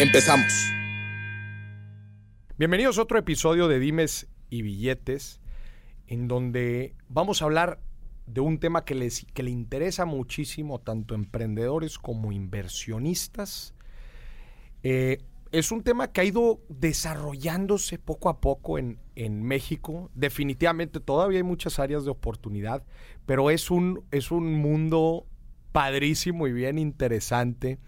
Empezamos. Bienvenidos a otro episodio de Dimes y Billetes, en donde vamos a hablar de un tema que, que le interesa muchísimo tanto emprendedores como inversionistas. Eh, es un tema que ha ido desarrollándose poco a poco en, en, México. Definitivamente todavía hay muchas áreas de oportunidad, pero es un, es un mundo padrísimo y bien interesante.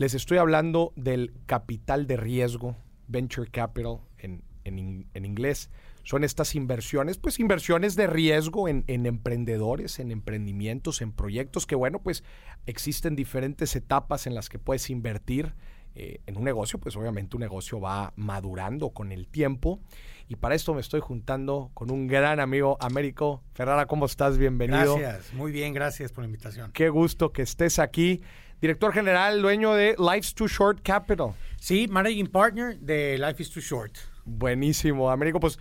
Les estoy hablando del capital de riesgo, venture capital en, en, en inglés son estas inversiones, pues inversiones de riesgo en, en, emprendedores, en emprendimientos, en proyectos que, bueno, pues existen diferentes etapas en las que puedes invertir eh, en un negocio, pues obviamente un negocio va madurando con el tiempo. Y para esto me estoy juntando con un gran amigo, Américo Ferrara. ¿Cómo estás? Bienvenido. Gracias, muy bien, gracias por la invitación. Qué gusto que estés aquí. Director general, dueño de Life's Too Short Capital. Sí, managing partner de Life is Too Short. Buenísimo, Américo. Pues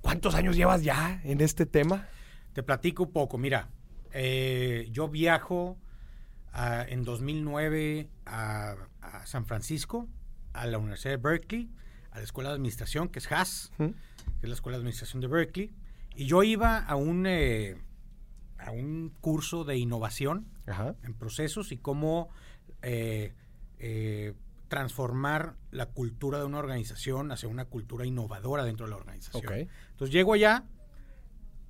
¿Cuántos años llevas ya en este tema? Te platico un poco. Mira, eh, yo viajo uh, en 2009 a, a, San Francisco, a la Universidad de Berkeley, a la Escuela de Administración, que es HAS, ¿Mm? que es la Escuela de Administración de Berkeley. Y yo iba a un, eh, a un curso de innovación Ajá. en procesos y cómo eh, transformar la cultura de una organización hacia una cultura innovadora dentro de la organización. Okay. Entonces llego allá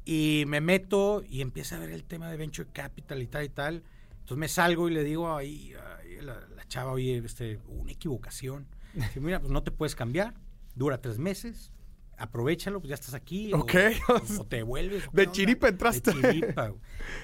y me meto y empiezo a ver el tema de venture capital y tal y tal. Entonces me salgo y le digo ahí la, la, chava, oye, este, una equivocación. Dice, mira, pues no te puedes cambiar, dura tres meses, aprovechalo, pues ya estás aquí. Ok. O, o te vuelves. De chiripa entraste. De chiripa.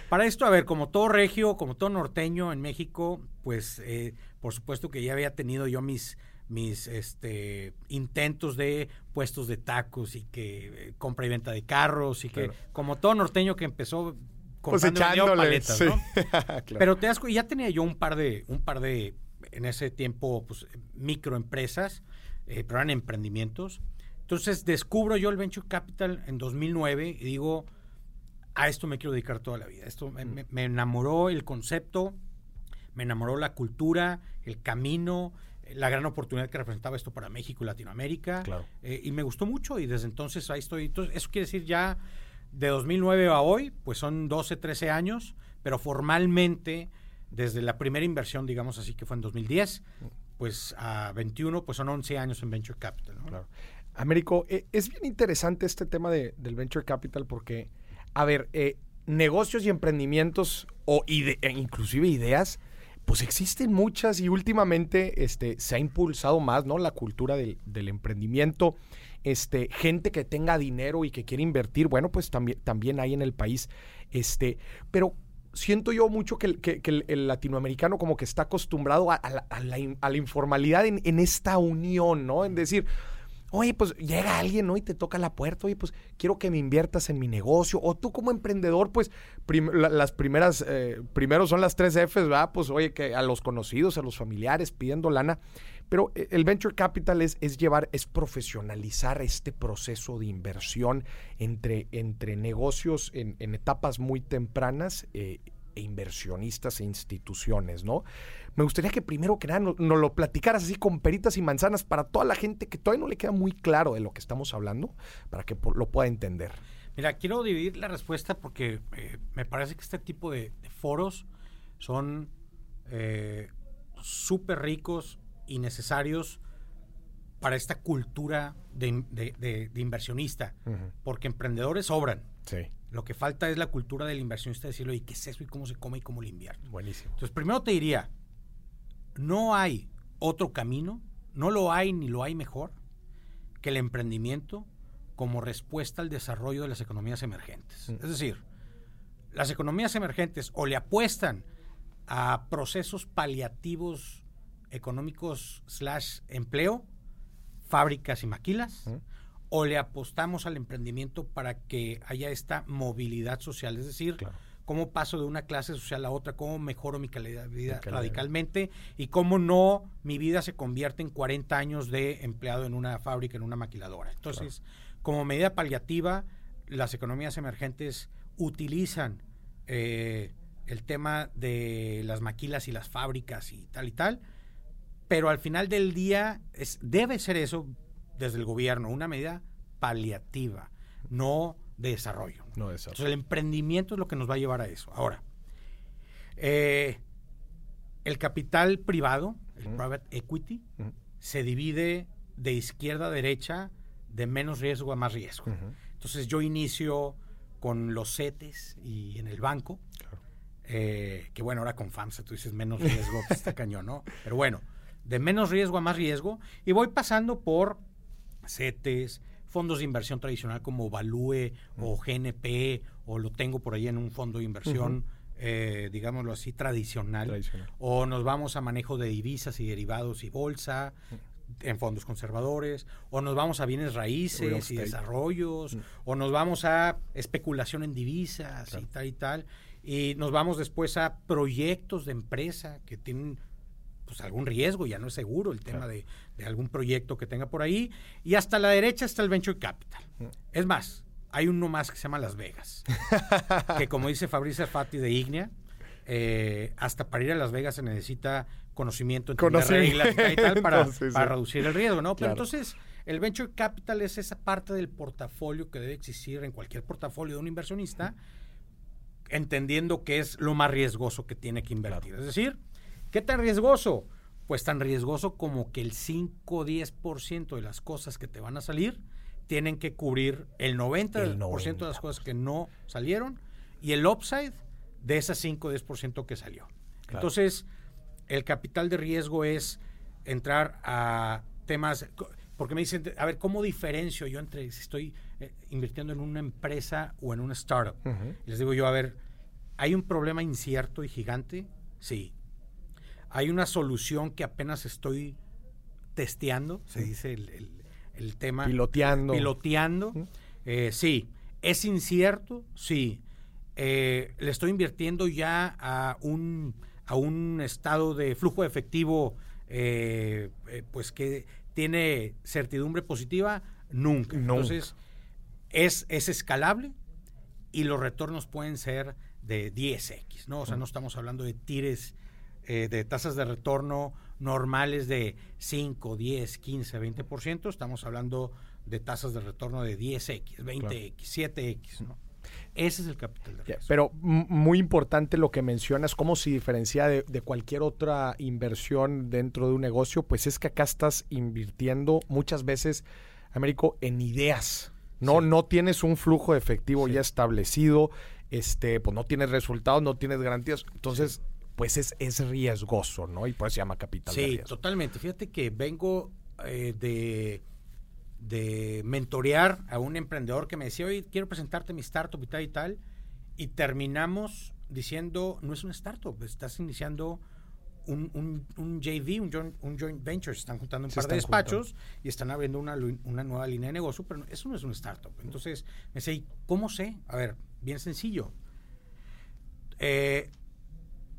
Para esto, a ver, como todo regio, como todo norteño en México, pues eh, por supuesto que ya había tenido yo mis mis este intentos de puestos de tacos y que eh, compra y venta de carros y que como todo norteño que empezó comprando pues paletas, sí. ¿no? claro. Pero te das ya tenía yo un par de un par de en ese tiempo pues microempresas, eh, pero eran emprendimientos. Entonces descubro yo el venture capital en 2009 y digo a esto me quiero dedicar toda la vida. Esto me, me, me enamoró el concepto, me enamoró la cultura, el camino, la gran oportunidad que representaba esto para México y Latinoamérica. Claro. Eh, y me gustó mucho y desde entonces ahí estoy. Entonces, eso quiere decir ya de 2009 a hoy, pues son 12, 13 años, pero formalmente desde la primera inversión, digamos así, que fue en 2010, pues a 21, pues son 11 años en Venture Capital. ¿no? Claro. Américo, eh, es bien interesante este tema de, del Venture Capital porque, a ver, eh, negocios y emprendimientos o ide e inclusive ideas, pues existen muchas y últimamente este, se ha impulsado más, ¿no? La cultura del, del, emprendimiento. Este, gente que tenga dinero y que quiere invertir, bueno, pues también, también hay en el país. Este, pero siento yo mucho que, el, latinoamericano como que está acostumbrado a, a, la, a la, a la informalidad en, en, esta unión, ¿no? En decir, oye, pues llega alguien, ¿no? Y te toca la puerta, oye, pues quiero que me inviertas en mi negocio. O tú como emprendedor, pues las primeras, eh, primero son las tres Fs, ¿verdad? Pues oye, que a los conocidos, a los familiares, pidiendo lana. Pero eh, el venture capital es, es llevar, es profesionalizar este proceso de inversión entre, entre negocios en, en etapas muy tempranas eh, e inversionistas e instituciones, ¿no? Me gustaría que primero que nada nos, nos, lo platicaras así con peritas y manzanas para toda la gente que todavía no le queda muy claro de lo que estamos hablando, para que lo pueda entender. Mira, quiero dividir la respuesta porque eh, me parece que este tipo de, de foros son eh, súper ricos y necesarios para esta cultura de, de, de, de inversionista, uh -huh. porque emprendedores sobran. Sí. Lo que falta es la cultura del inversionista, decirlo, ¿y qué es eso? ¿Y cómo se come? ¿Y cómo lo invierto? Buenísimo. Entonces, primero te diría, no hay otro camino, no lo hay ni lo hay mejor, que el emprendimiento como respuesta al desarrollo de las economías emergentes. Mm. Es decir, las economías emergentes o le apuestan a procesos paliativos económicos slash empleo, fábricas y maquilas, o le apostamos al emprendimiento para que haya esta movilidad social, es decir, cómo paso de una clase social a otra, cómo mejoro mi calidad de vida radicalmente y cómo no mi vida se convierte en 40 años de empleado en una fábrica, en una maquiladora. Entonces, como medida paliativa, las economías emergentes utilizan eh, el tema de las maquilas y las fábricas y tal y tal, pero al final del día es, debe ser eso desde el gobierno, una medida paliativa, no de desarrollo. No Entonces el emprendimiento es lo que nos va a llevar a eso. Ahora, eh, el capital privado, el private equity, se divide de izquierda a derecha, de menos riesgo a más riesgo. Entonces yo inicio con los CETES y en el banco, eh, que bueno, ahora con FAMSA tú dices menos riesgo, que está cañón, ¿no? Pero bueno, de menos riesgo a más riesgo, y voy pasando por CETES, fondos de inversión tradicional como Value o GNP, o lo tengo por ahí en un fondo de inversión, eh, digámoslo así, tradicional. O nos vamos a manejo de divisas y derivados y bolsa, en fondos conservadores, o nos vamos a bienes raíces y desarrollos, o nos vamos a especulación en divisas y tal y tal, y nos vamos después a proyectos de empresa que tienen pues algún riesgo, ya no es seguro el tema de, algún proyecto que tenga por ahí. Y hasta la derecha está el Venture Capital. Mm. Es más, hay uno más que se llama Las Vegas, que como dice Fabricio Fati de Ignea, eh, hasta para ir a Las Vegas se necesita conocimiento de reglas y tal para, reducir el riesgo, ¿no? Pero entonces el venture capital es esa parte del portafolio que debe existir en cualquier portafolio de un inversionista, entendiendo que es lo más riesgoso que tiene que invertir. Es decir, ¿Qué tan riesgoso? Pues tan riesgoso como que el 5 o 10% de las cosas que te van a salir tienen que cubrir el 90%, de las cosas que no salieron y el upside de esas 5 o 10% que salió. Entonces, el capital de riesgo es entrar a temas, porque me dicen, a ver, ¿cómo diferencio yo entre si estoy eh, invirtiendo en una empresa o en una startup? Les digo yo, a ver, ¿hay un problema incierto y gigante? Sí. Hay una solución que apenas estoy testeando, se dice el, tema. Piloteando. Piloteando. Eh, sí. ¿Es incierto? Sí. Eh, le estoy invirtiendo ya a un, a un estado de flujo de efectivo eh, pues que tiene certidumbre positiva, nunca. Entonces, es, es escalable y los retornos pueden ser de 10x, ¿no? O sea, no estamos hablando de tires eh, de tasas de retorno normales de 5, 10, 15, 20%, estamos hablando de tasas de retorno de 10x, 20x, 7x, ¿no? Ese es el capital de riesgo. Pero muy importante lo que mencionas, cómo se diferencia de, cualquier otra inversión dentro de un negocio, pues es que acá estás invirtiendo muchas veces, Américo, en ideas. No, no tienes un flujo efectivo ya establecido, este, pues no tienes resultados, no tienes garantías. Entonces, pues es, es riesgoso, ¿no? Y por eso se llama capital sí, totalmente. Fíjate que vengo eh, de, de mentorear a un emprendedor que me decía, oye, quiero presentarte mi startup y tal y tal, y terminamos diciendo, no es una startup, estás iniciando un, un, JV, un joint, un joint venture, se están juntando un par de despachos y están abriendo una, una, nueva línea de negocio, pero eso no es una startup. Entonces me decía, ¿cómo sé? A ver, bien sencillo. Eh,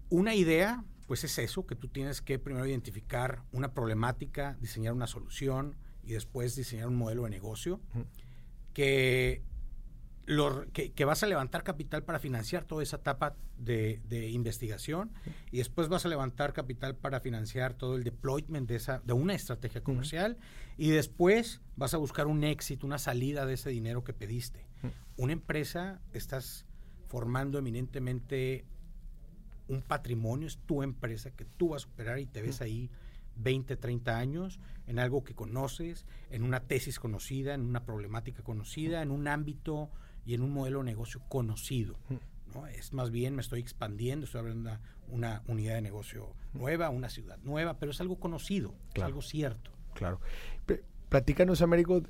una idea, pues es eso, que tú tienes que primero identificar una problemática, diseñar una solución y después diseñar un modelo de negocio que, que, vas a levantar capital para financiar toda esa etapa de, investigación y después vas a levantar capital para financiar todo el deployment de, esa, de una estrategia comercial y después vas a buscar un éxito, una salida de ese dinero que pediste. Una empresa estás formando eminentemente un patrimonio, es tu empresa que tú vas a operar y te ves ahí 20, 30 años en algo que conoces, en una tesis conocida, en una problemática conocida, en un ámbito y en un modelo de negocio conocido. ¿no? Es más bien me estoy expandiendo, estoy abriendo una, unidad de negocio nueva, una ciudad nueva, pero es algo conocido, es algo cierto. Claro. Platícanos, Américo,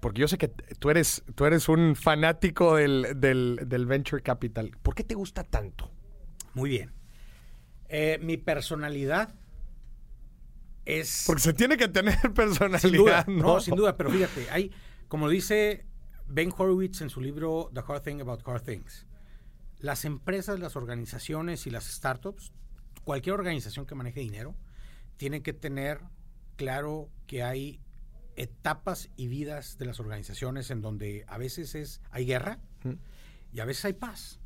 porque yo sé que tú eres, tú eres un fanático del, del, del venture capital. ¿Por qué te gusta tanto? Muy bien. Eh, mi personalidad es... Porque se tiene que tener personalidad, Sin duda, ¿no? no, sin duda, pero fíjate, hay, como dice Ben Horowitz en su libro The Hard Thing About Hard Things, las empresas, las organizaciones y las startups, cualquier organización que maneje dinero, tienen que tener claro que hay etapas y vidas de las organizaciones en donde a veces es hay guerra Mm. y a veces hay paz.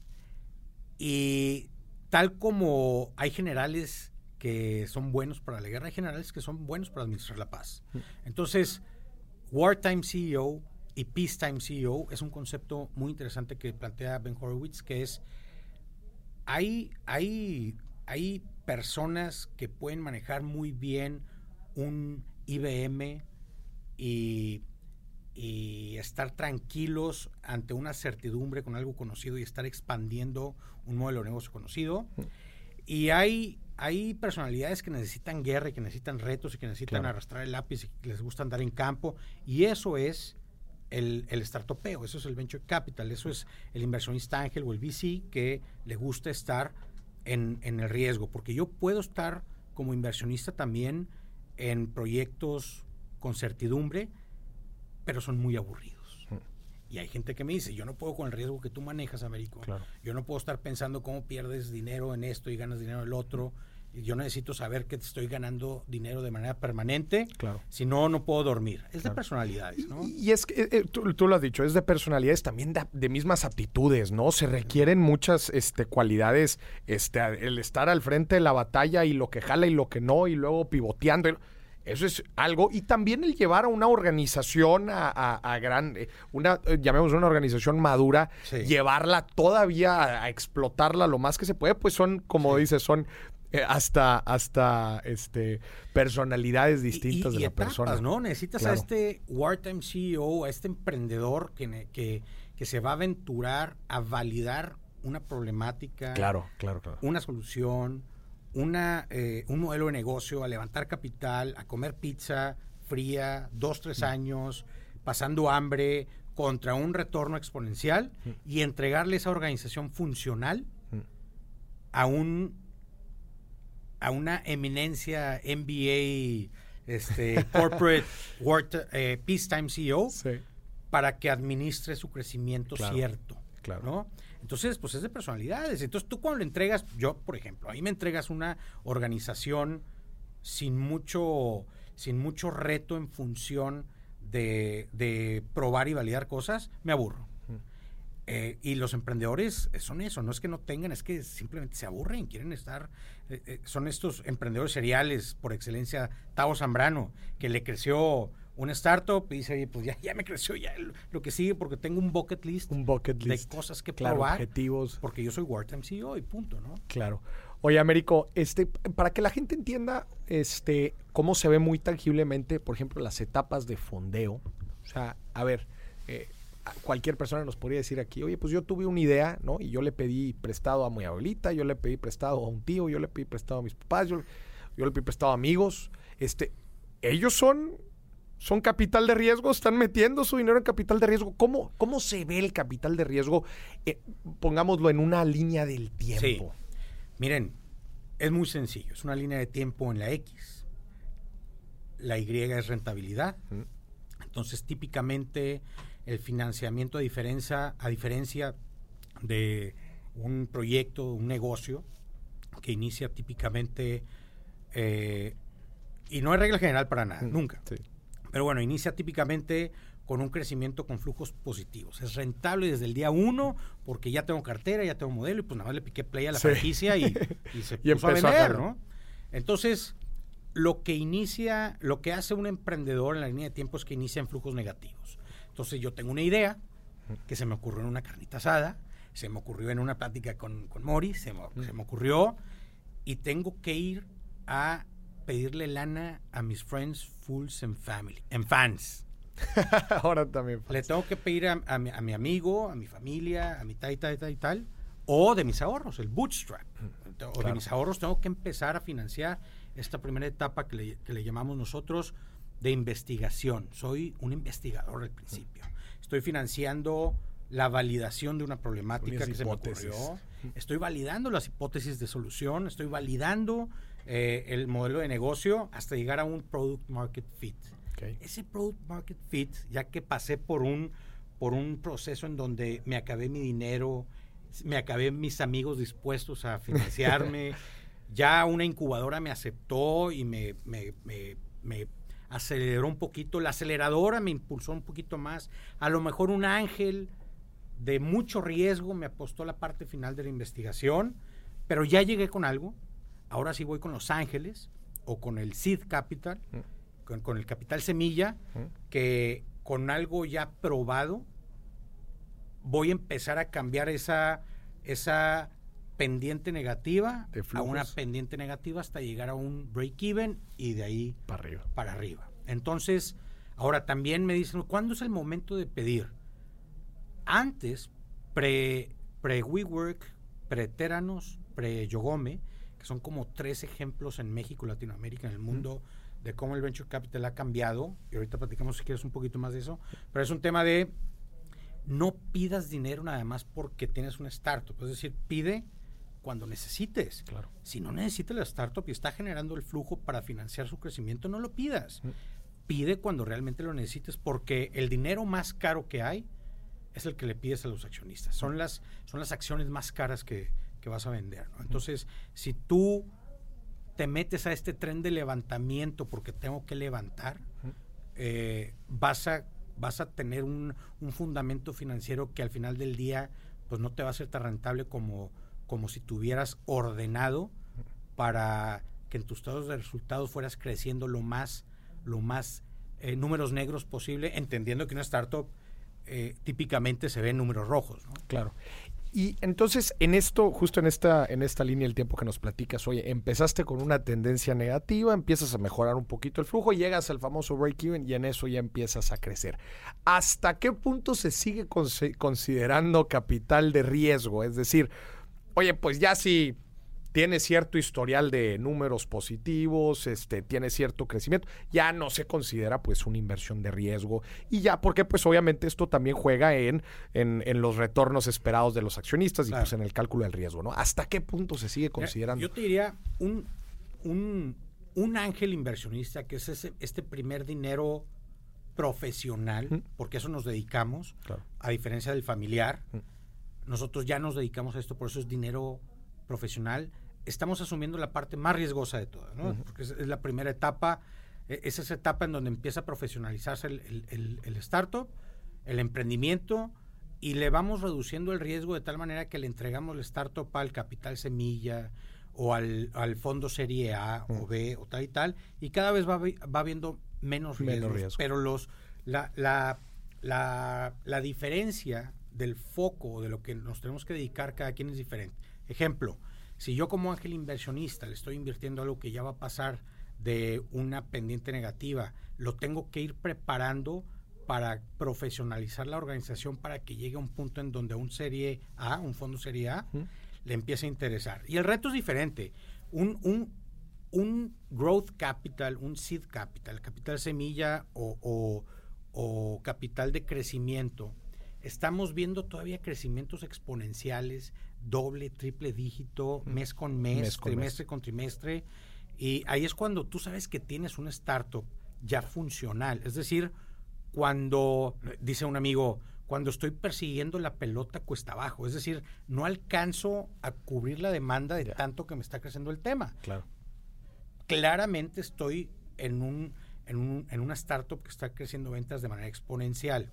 Y tal como hay generales que son buenos para la guerra, hay generales que son buenos para administrar la paz. Entonces, Wartime CEO y Peacetime CEO es un concepto muy interesante que plantea Ben Horowitz, que es, hay, hay, hay personas que pueden manejar muy bien un IBM y, y estar tranquilos ante una certidumbre con algo conocido y estar expandiendo un modelo de negocio conocido. Y hay, hay personalidades que necesitan guerra y que necesitan retos y que necesitan Claro. arrastrar el lápiz y que les gusta andar en campo. Y eso es el, el startupeo, eso es el venture capital, eso es el inversionista ángel o el VC que le gusta estar en, en el riesgo. Porque yo puedo estar como inversionista también en proyectos con certidumbre, pero son muy aburridos. Y hay gente que me dice, yo no puedo con el riesgo que tú manejas, Américo. Claro. Yo no puedo estar pensando cómo pierdes dinero en esto y ganas dinero en el otro. Y Yo necesito saber que estoy ganando dinero de manera permanente. Claro. Si no, no puedo dormir. Es de personalidades, ¿no? Y, y es que eh, eh, tú, tú lo has dicho, es de personalidades también de, de mismas aptitudes, ¿no? Se requieren muchas este, cualidades, este, el estar al frente de la batalla y lo que jala y lo que no, y luego pivoteando. Eso es algo. Y también el llevar a una organización a, a, a gran, eh, una, eh, llamemos una organización madura, Sí. llevarla todavía a, a explotarla lo más que se puede, pues son, como Sí. dices, son eh, hasta, hasta este, personalidades distintas y, de y la etapas, persona. ¿no? Necesitas a este wartime CEO, a este emprendedor que, que, que se va a aventurar a validar una problemática, Claro, claro, claro. una solución, una, eh, un modelo de negocio, a levantar capital, a comer pizza fría, dos, tres años, pasando hambre, contra un retorno exponencial y entregarle esa organización funcional a un a una eminencia MBA este, corporate Wart- eh, peacetime CEO Sí, para que administre su crecimiento Claro, cierto. claro. ¿no? Entonces, pues es de personalidades. Entonces, tú cuando le entregas, yo, por ejemplo, a mí me entregas una organización sin mucho, sin mucho reto en función de, de probar y validar cosas, me aburro. Eh, y los emprendedores son eso, no es que no tengan, es que simplemente se aburren, quieren estar, eh, eh, son estos emprendedores seriales por excelencia, Tavo Zambrano, que le creció una startup y dice, "Oye, pues ya, ya me creció ya lo- que sigue porque tengo un bucket list Un bucket de list. cosas que Claro, probar, objetivos. porque yo soy Wartime CEO y punto, ¿no? Claro. Oye, Américo, este, para que la gente entienda este, cómo se ve muy tangiblemente, por ejemplo, las etapas de fondeo. O sea, a ver, eh, cualquier persona nos podría decir aquí, oye, pues yo tuve una idea, ¿no? Y yo le pedí prestado a mi abuelita, yo le pedí prestado a un tío, yo le pedí prestado a mis papás, yo, yo le pedí prestado a amigos. Este, ellos son, son capital de riesgo, están metiendo su dinero en capital de riesgo. ¿Cómo, cómo se ve el capital de riesgo? Eh, pongámoslo en una línea del tiempo. Miren, es muy sencillo, es una línea de tiempo en la X. La Y es rentabilidad. Entonces, típicamente el financiamiento a diferencia, a diferencia de un proyecto, un negocio, que inicia típicamente, eh, y no es regla general para nada, nunca. sí. Pero bueno, inicia típicamente con un crecimiento con flujos positivos. Es rentable desde el día uno porque ya tengo cartera, ya tengo modelo y pues nada más le piqué play a la Sí. franquicia y, y se Y puso a vender. ¿no? Entonces, lo que inicia, lo que hace un emprendedor en la línea de tiempo es que inicia en flujos negativos. Entonces, yo tengo una idea que se me ocurrió en una carnita asada, se me ocurrió en una plática con, con Mori, se me, se me ocurrió y tengo que ir a pedirle lana a mis friends, fools and family, en fans. Ahora también. Le tengo que pedir a, a mi, a mi amigo, a mi familia, a mi tal y tal y tal y tal, o de mis ahorros, el bootstrap. O de mis ahorros tengo que empezar a financiar esta primera etapa que le, que le llamamos nosotros de investigación. Soy un investigador al principio. Estoy financiando la validación de una problemática Unas que se me hipótesis. ocurrió. Estoy validando las hipótesis de solución, estoy validando eh, el modelo de negocio hasta llegar a un product market fit. Ese product market fit, ya que pasé por un, por un proceso en donde me acabé mi dinero, me acabé mis amigos dispuestos a financiarme, ya una incubadora me aceptó y me, me- me- me aceleró un poquito, la aceleradora me impulsó un poquito más, a lo mejor un ángel de mucho riesgo me apostó la parte final de la investigación, pero ya llegué con algo, ahora sí voy con Los Ángeles o con el Seed Capital, con, con el capital semilla, que con algo ya probado voy a empezar a cambiar esa, esa pendiente negativa a una pendiente negativa hasta llegar a un break-even y de ahí Para arriba. para arriba. Entonces, ahora también me dicen, ¿cuándo es el momento de pedir? Antes, pre, pre WeWork, pre Teranos, pre Yogome, son como tres ejemplos en México, Latinoamérica, en el mundo de cómo el venture capital ha cambiado. Y ahorita platicamos si quieres un poquito más de eso. Pero es un tema de no pidas dinero nada más porque tienes una startup. Es decir, pide cuando necesites. Claro. Si no necesitas la startup y está generando el flujo para financiar su crecimiento, no lo pidas. Pide cuando realmente lo necesites porque el dinero más caro que hay es el que le pides a los accionistas. Son las, son las acciones más caras que, que vas a vender. ¿no? Entonces, si tú te metes a este tren de levantamiento porque tengo que levantar, eh, vas, a, vas a tener un, un fundamento financiero que al final del día pues no te va a ser tan rentable como, como si tuvieras ordenado para que en tus estados de resultados fueras creciendo lo más, lo más eh, números negros posible, entendiendo que una startup eh, típicamente se ve en números rojos. ¿no? Claro. Y entonces, en esto, justo en esta, en esta línea, el tiempo que nos platicas, oye, empezaste con una tendencia negativa, empiezas a mejorar un poquito el flujo, llegas al famoso break-even y en eso ya empiezas a crecer. ¿Hasta qué punto se sigue consi- considerando capital de riesgo? Es decir, oye, pues ya si tiene cierto historial de números positivos, este, tiene cierto crecimiento, ya no se considera pues una inversión de riesgo y ya porque pues obviamente esto también juega en, en, en los retornos esperados de los accionistas y Claro. pues en el cálculo del riesgo, ¿no? ¿Hasta qué punto se sigue considerando? Yo te diría un, un, un ángel inversionista, que es ese, este primer dinero profesional, Mm. porque a eso nos dedicamos, Claro. a diferencia del familiar. Mm. Nosotros ya nos dedicamos a esto, por eso es dinero profesional. Estamos asumiendo la parte más riesgosa de todas, ¿no? Porque es, es la primera etapa, e- es esa etapa en donde empieza a profesionalizarse el, el- el- el startup, el emprendimiento, y le vamos reduciendo el riesgo de tal manera que le entregamos el startup al capital semilla o al, al fondo serie A o B o tal y tal, y cada vez va, va habiendo menos Menos riesgos. riesgo. Pero los, la, la, la, la diferencia del foco o de lo que nos tenemos que dedicar cada quien es diferente. Ejemplo, si yo como ángel inversionista le estoy invirtiendo algo que ya va a pasar de una pendiente negativa, lo tengo que ir preparando para profesionalizar la organización para que llegue a un punto en donde un serie A, un fondo serie A, le empiece a interesar. Y el reto es diferente. Un, un, un growth capital, un seed capital, capital semilla o, o- o capital de crecimiento, estamos viendo todavía crecimientos exponenciales, doble, triple dígito, mes con mes, Mes con trimestre con trimestre. Y ahí es cuando tú sabes que tienes una startup ya funcional. Es decir, cuando, dice un amigo, cuando estoy persiguiendo la pelota cuesta abajo. Es decir, no alcanzo a cubrir la demanda de tanto que me está creciendo el tema Claro. claramente estoy en, un, en, un- en una startup que está creciendo ventas de manera exponencial.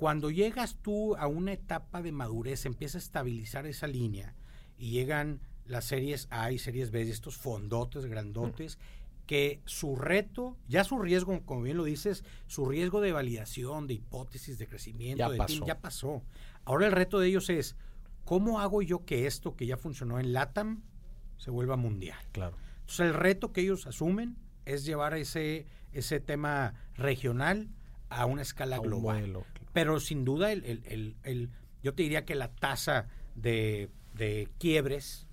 Cuando llegas tú a una etapa de madurez, empieza a estabilizar esa línea y llegan las series A y series B, estos fondotes grandotes, que su reto, ya su riesgo, como bien lo dices, su riesgo de validación, de hipótesis, de crecimiento, Ya de pasó. team, ya pasó. Ahora el reto de ellos es, ¿cómo hago yo que esto que ya funcionó en LATAM se vuelva mundial? Claro. Entonces el reto que ellos asumen es llevar ese, ese tema regional a una escala A un global. Pero sin duda, el, el- el- el- yo te diría que la tasa de, de quiebres,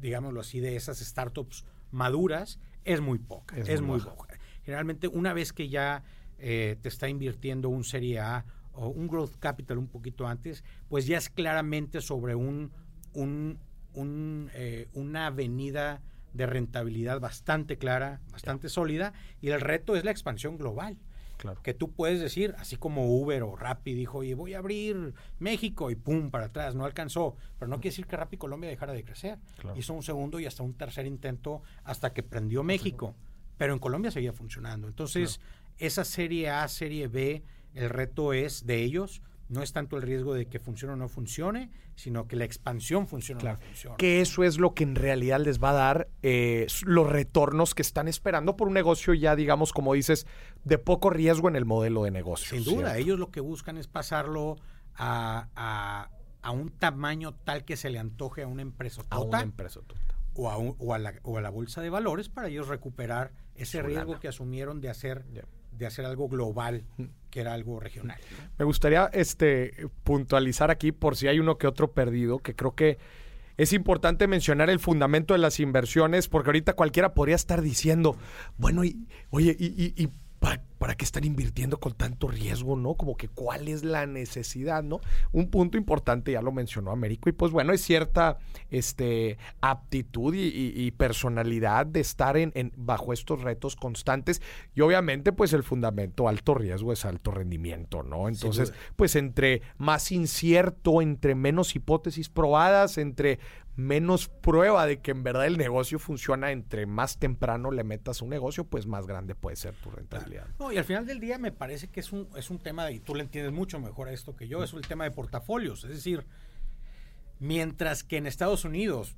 digámoslo así, de esas startups maduras es muy poca. Es Es, muy muy baja. poca. Generalmente, una vez que ya eh, te está invirtiendo un Serie A o un Growth Capital un poquito antes, pues ya es claramente sobre un, un, un, eh, una avenida de rentabilidad bastante clara, bastante sólida, y el reto es la expansión global. Claro. Que tú puedes decir, así como Uber o Rappi dijo, oye, voy a abrir México y pum, para atrás, no alcanzó. Pero no quiere decir que Rappi Colombia dejara de crecer. Claro. Hizo un segundo y hasta un tercer intento hasta que prendió México. Pero en Colombia seguía funcionando. Entonces, esa serie A, serie B, el reto es de ellos. No es tanto el riesgo de que funcione o no funcione, sino que la expansión funcione Claro. o no funcione. Que eso es lo que en realidad les va a dar eh, los retornos que están esperando por un negocio ya, digamos, como dices, de poco riesgo en el modelo de negocio. Sin duda, ¿cierto? ellos lo que buscan es pasarlo a, a- a un tamaño tal que se le antoje a una empresa a una empresa. total. o, a un- o a la, o a la bolsa de valores para ellos recuperar ese riesgo que asumieron de hacer. De hacer algo global, que era algo regional. Me gustaría este, puntualizar aquí por si hay uno que otro perdido, que creo que es importante mencionar el fundamento de las inversiones, porque ahorita cualquiera podría estar diciendo, bueno, y, oye, ¿y, y- y para, qué están invirtiendo con tanto riesgo, no? Como que cuál es la necesidad, ¿no? Un punto importante, ya lo mencionó Américo, y pues bueno, es cierta este, aptitud y, y- y personalidad de estar en, en- bajo estos retos constantes, y obviamente pues el fundamento alto riesgo es alto rendimiento, ¿no? Entonces, pues entre más incierto, entre menos hipótesis probadas, entre menos prueba de que en verdad el negocio funciona, entre más temprano le metas un negocio, pues más grande puede ser tu rentabilidad. No, y al final del día me parece que es un, es un tema, y tú le entiendes mucho mejor a esto que yo, es el tema de portafolios. Es decir, mientras que en Estados Unidos,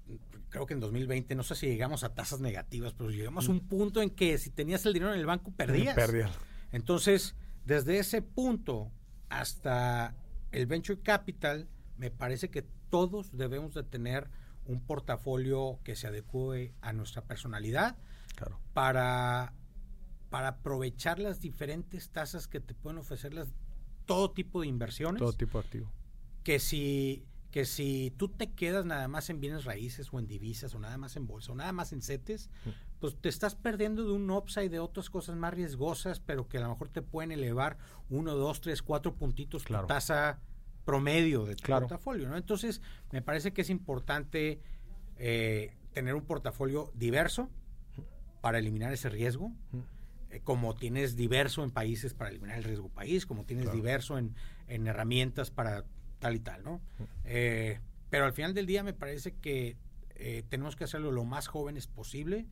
creo que en 2020, no sé si llegamos a tasas negativas, pero llegamos a un punto en que si tenías el dinero en el banco, perdías. Perdías. Entonces, desde ese punto hasta el venture capital, me parece que todos debemos de tener un portafolio que se adecue a nuestra personalidad Claro. para, para aprovechar las diferentes tasas que te pueden ofrecer las, todo tipo de inversiones. Todo tipo de activo. que si que si tú te quedas nada más en bienes raíces o en divisas o nada más en bolsa o nada más en CETES, pues te estás perdiendo de un upside de otras cosas más riesgosas, pero que a lo mejor te pueden elevar uno, dos, tres, cuatro puntitos Claro. tu tasa promedio de tu Claro. portafolio, ¿no? Entonces, me parece que es importante eh, tener un portafolio diverso para eliminar ese riesgo, eh, como tienes diverso en países para eliminar el riesgo país, como tienes Claro. diverso en, en herramientas para tal y tal, ¿no? Eh, pero al final del día me parece que tenemos que hacerlo lo más jóvenes posible.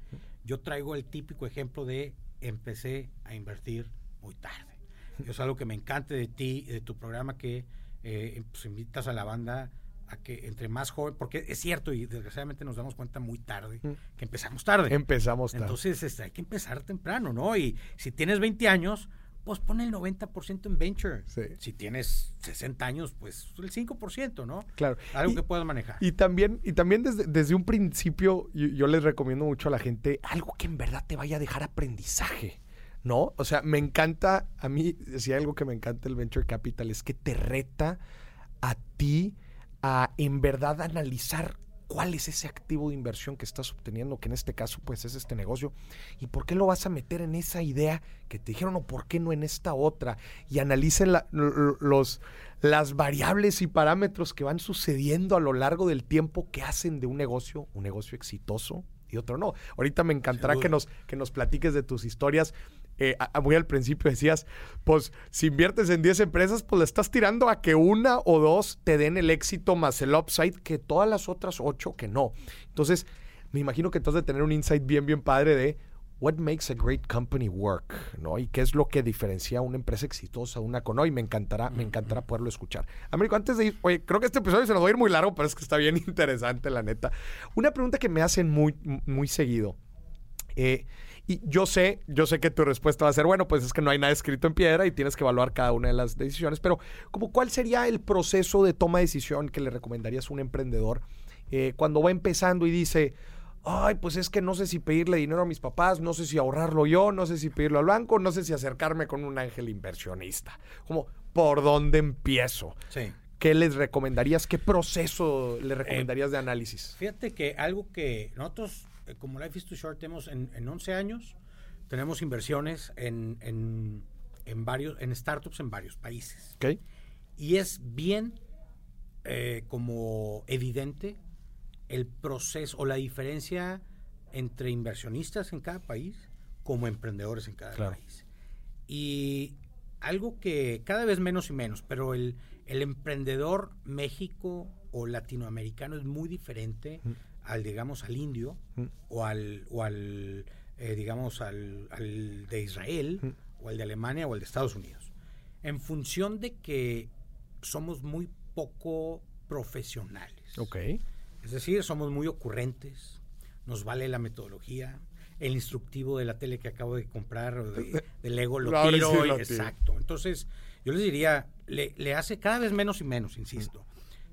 Yo traigo el típico ejemplo de empecé a invertir muy tarde. Eso es algo que me encanta de ti, de tu programa, que eh, pues, invitas a la banda a que entre más joven, porque es cierto y desgraciadamente nos damos cuenta muy tarde que empezamos tarde. Empezamos tarde. Entonces este, hay que empezar temprano, ¿no? Y si tienes 20 años, pues pon el 90% en venture. Sí. Si tienes 60 años, pues el 5%, ¿no? Claro. Algo Y- que puedas manejar. Y también, y también desde, desde un principio, yo, yo les recomiendo mucho a la gente algo que en verdad te vaya a dejar aprendizaje, ¿no? O sea, me encanta, a mí, si hay algo que me encanta el Venture Capital es que te reta a ti a en verdad analizar cuál es ese activo de inversión que estás obteniendo, que en este caso pues es este negocio, y por qué lo vas a meter en esa idea que te dijeron o por qué no en esta otra, y analicen la- los, las variables y parámetros que van sucediendo a lo largo del tiempo que hacen de un negocio un negocio exitoso y otro no. Ahorita me encantará que nos, que nos platiques de tus historias. Eh, muy al principio decías, pues si inviertes en 10 empresas, pues le estás tirando a que una o dos te den el éxito más el upside que todas las otras ocho que no. Entonces, me imagino que has de tener un insight bien, bien padre de what makes a great company work, ¿no? Y qué es lo que diferencia a una empresa exitosa de una con no. Y me encantará, me encantará poderlo escuchar. Américo, antes de ir, oye, creo que este episodio se nos va a ir muy largo, pero es que está bien interesante, la neta. Una pregunta que me hacen muy, muy seguido. Eh, y yo sé, yo sé que tu respuesta va a ser, bueno, pues es que no hay nada escrito en piedra y tienes que evaluar cada una de las decisiones, pero como cuál sería el proceso de toma de decisión que le recomendarías a un emprendedor eh, cuando va empezando y dice, ay, pues es que no sé si pedirle dinero a mis papás, no sé si ahorrarlo yo, no sé si pedirlo al banco, no sé si acercarme con un ángel inversionista. Como, ¿por dónde empiezo? Sí. ¿Qué les recomendarías? ¿Qué proceso le recomendarías de análisis? Fíjate que algo que nosotros, eh, como Life is Too Short, tenemos en, en 11 años, tenemos inversiones en, en, en varios, en startups en varios países. ¿Ok? Y es bien eh, como evidente el proceso o la diferencia entre inversionistas en cada país como emprendedores en cada país. Y algo que cada vez menos y menos, pero el, el emprendedor México o latinoamericano es muy diferente al, digamos, al indio o al, o al eh, digamos, al, al, de Israel o al de Alemania o al de Estados Unidos. En función de que somos muy poco profesionales. Ok. Es decir, somos muy ocurrentes, nos vale la metodología, el instructivo de la tele que acabo de comprar o de, Lego lo tiro. exacto. Entonces, yo les diría, le, le, hace cada vez menos y menos, insisto.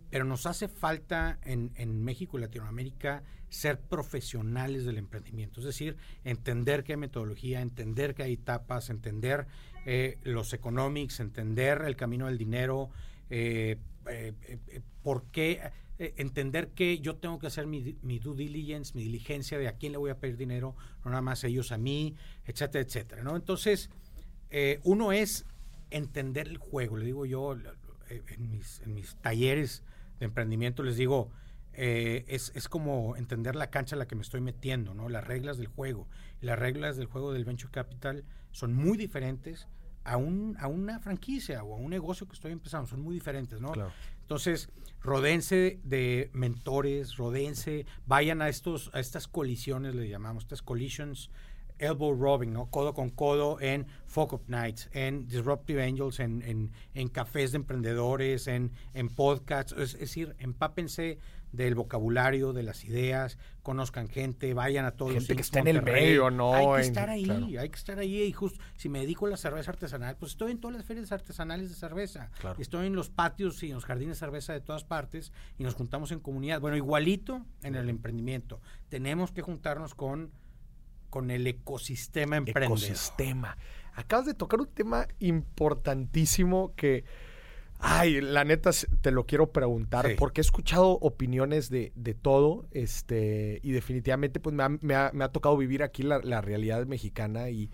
Pero nos hace falta en, en, México y Latinoamérica ser profesionales del emprendimiento, es decir, entender que hay metodología, entender que hay etapas, entender eh, los economics, entender el camino del dinero, eh, eh, por qué entender que yo tengo que hacer mi, mi, due diligence, mi diligencia de a quién le voy a pedir dinero, no nada más ellos a mí, etcétera, etcétera. ¿no? Entonces, uno es entender el juego. Le digo yo en mis, en mis talleres de emprendimiento, les digo, es, es, como entender la cancha a la que me estoy metiendo, ¿no? las reglas del juego. las reglas del juego del venture capital son muy diferentes a, un, a una franquicia o a un negocio que estoy empezando, son muy diferentes, ¿no? Entonces, rodense de mentores, rodense, vayan a estos, a estas colisiones, le llamamos, estas collisions, elbow rubbing, ¿no? Codo con codo en Folk Up Nights, en Disruptive Angels, en, en, en cafés de emprendedores, en, en podcasts, es, es decir, empápense del vocabulario, de las ideas, conozcan gente, vayan a todos gente que está en el medio, ¿no? Hay que estar ahí, hay que estar ahí. Y justo, si me dedico a la cerveza artesanal, pues estoy en todas las ferias artesanales de cerveza. Estoy en los patios y en los jardines de cerveza de todas partes y nos juntamos en comunidad. Bueno, igualito en el emprendimiento. Tenemos que juntarnos con, con el ecosistema emprendedor. Ecosistema. Acabas de tocar un tema importantísimo que Ay, la neta te lo quiero preguntar porque he escuchado opiniones de, de, todo este y definitivamente pues me ha, me ha, me ha tocado vivir aquí la, la realidad mexicana y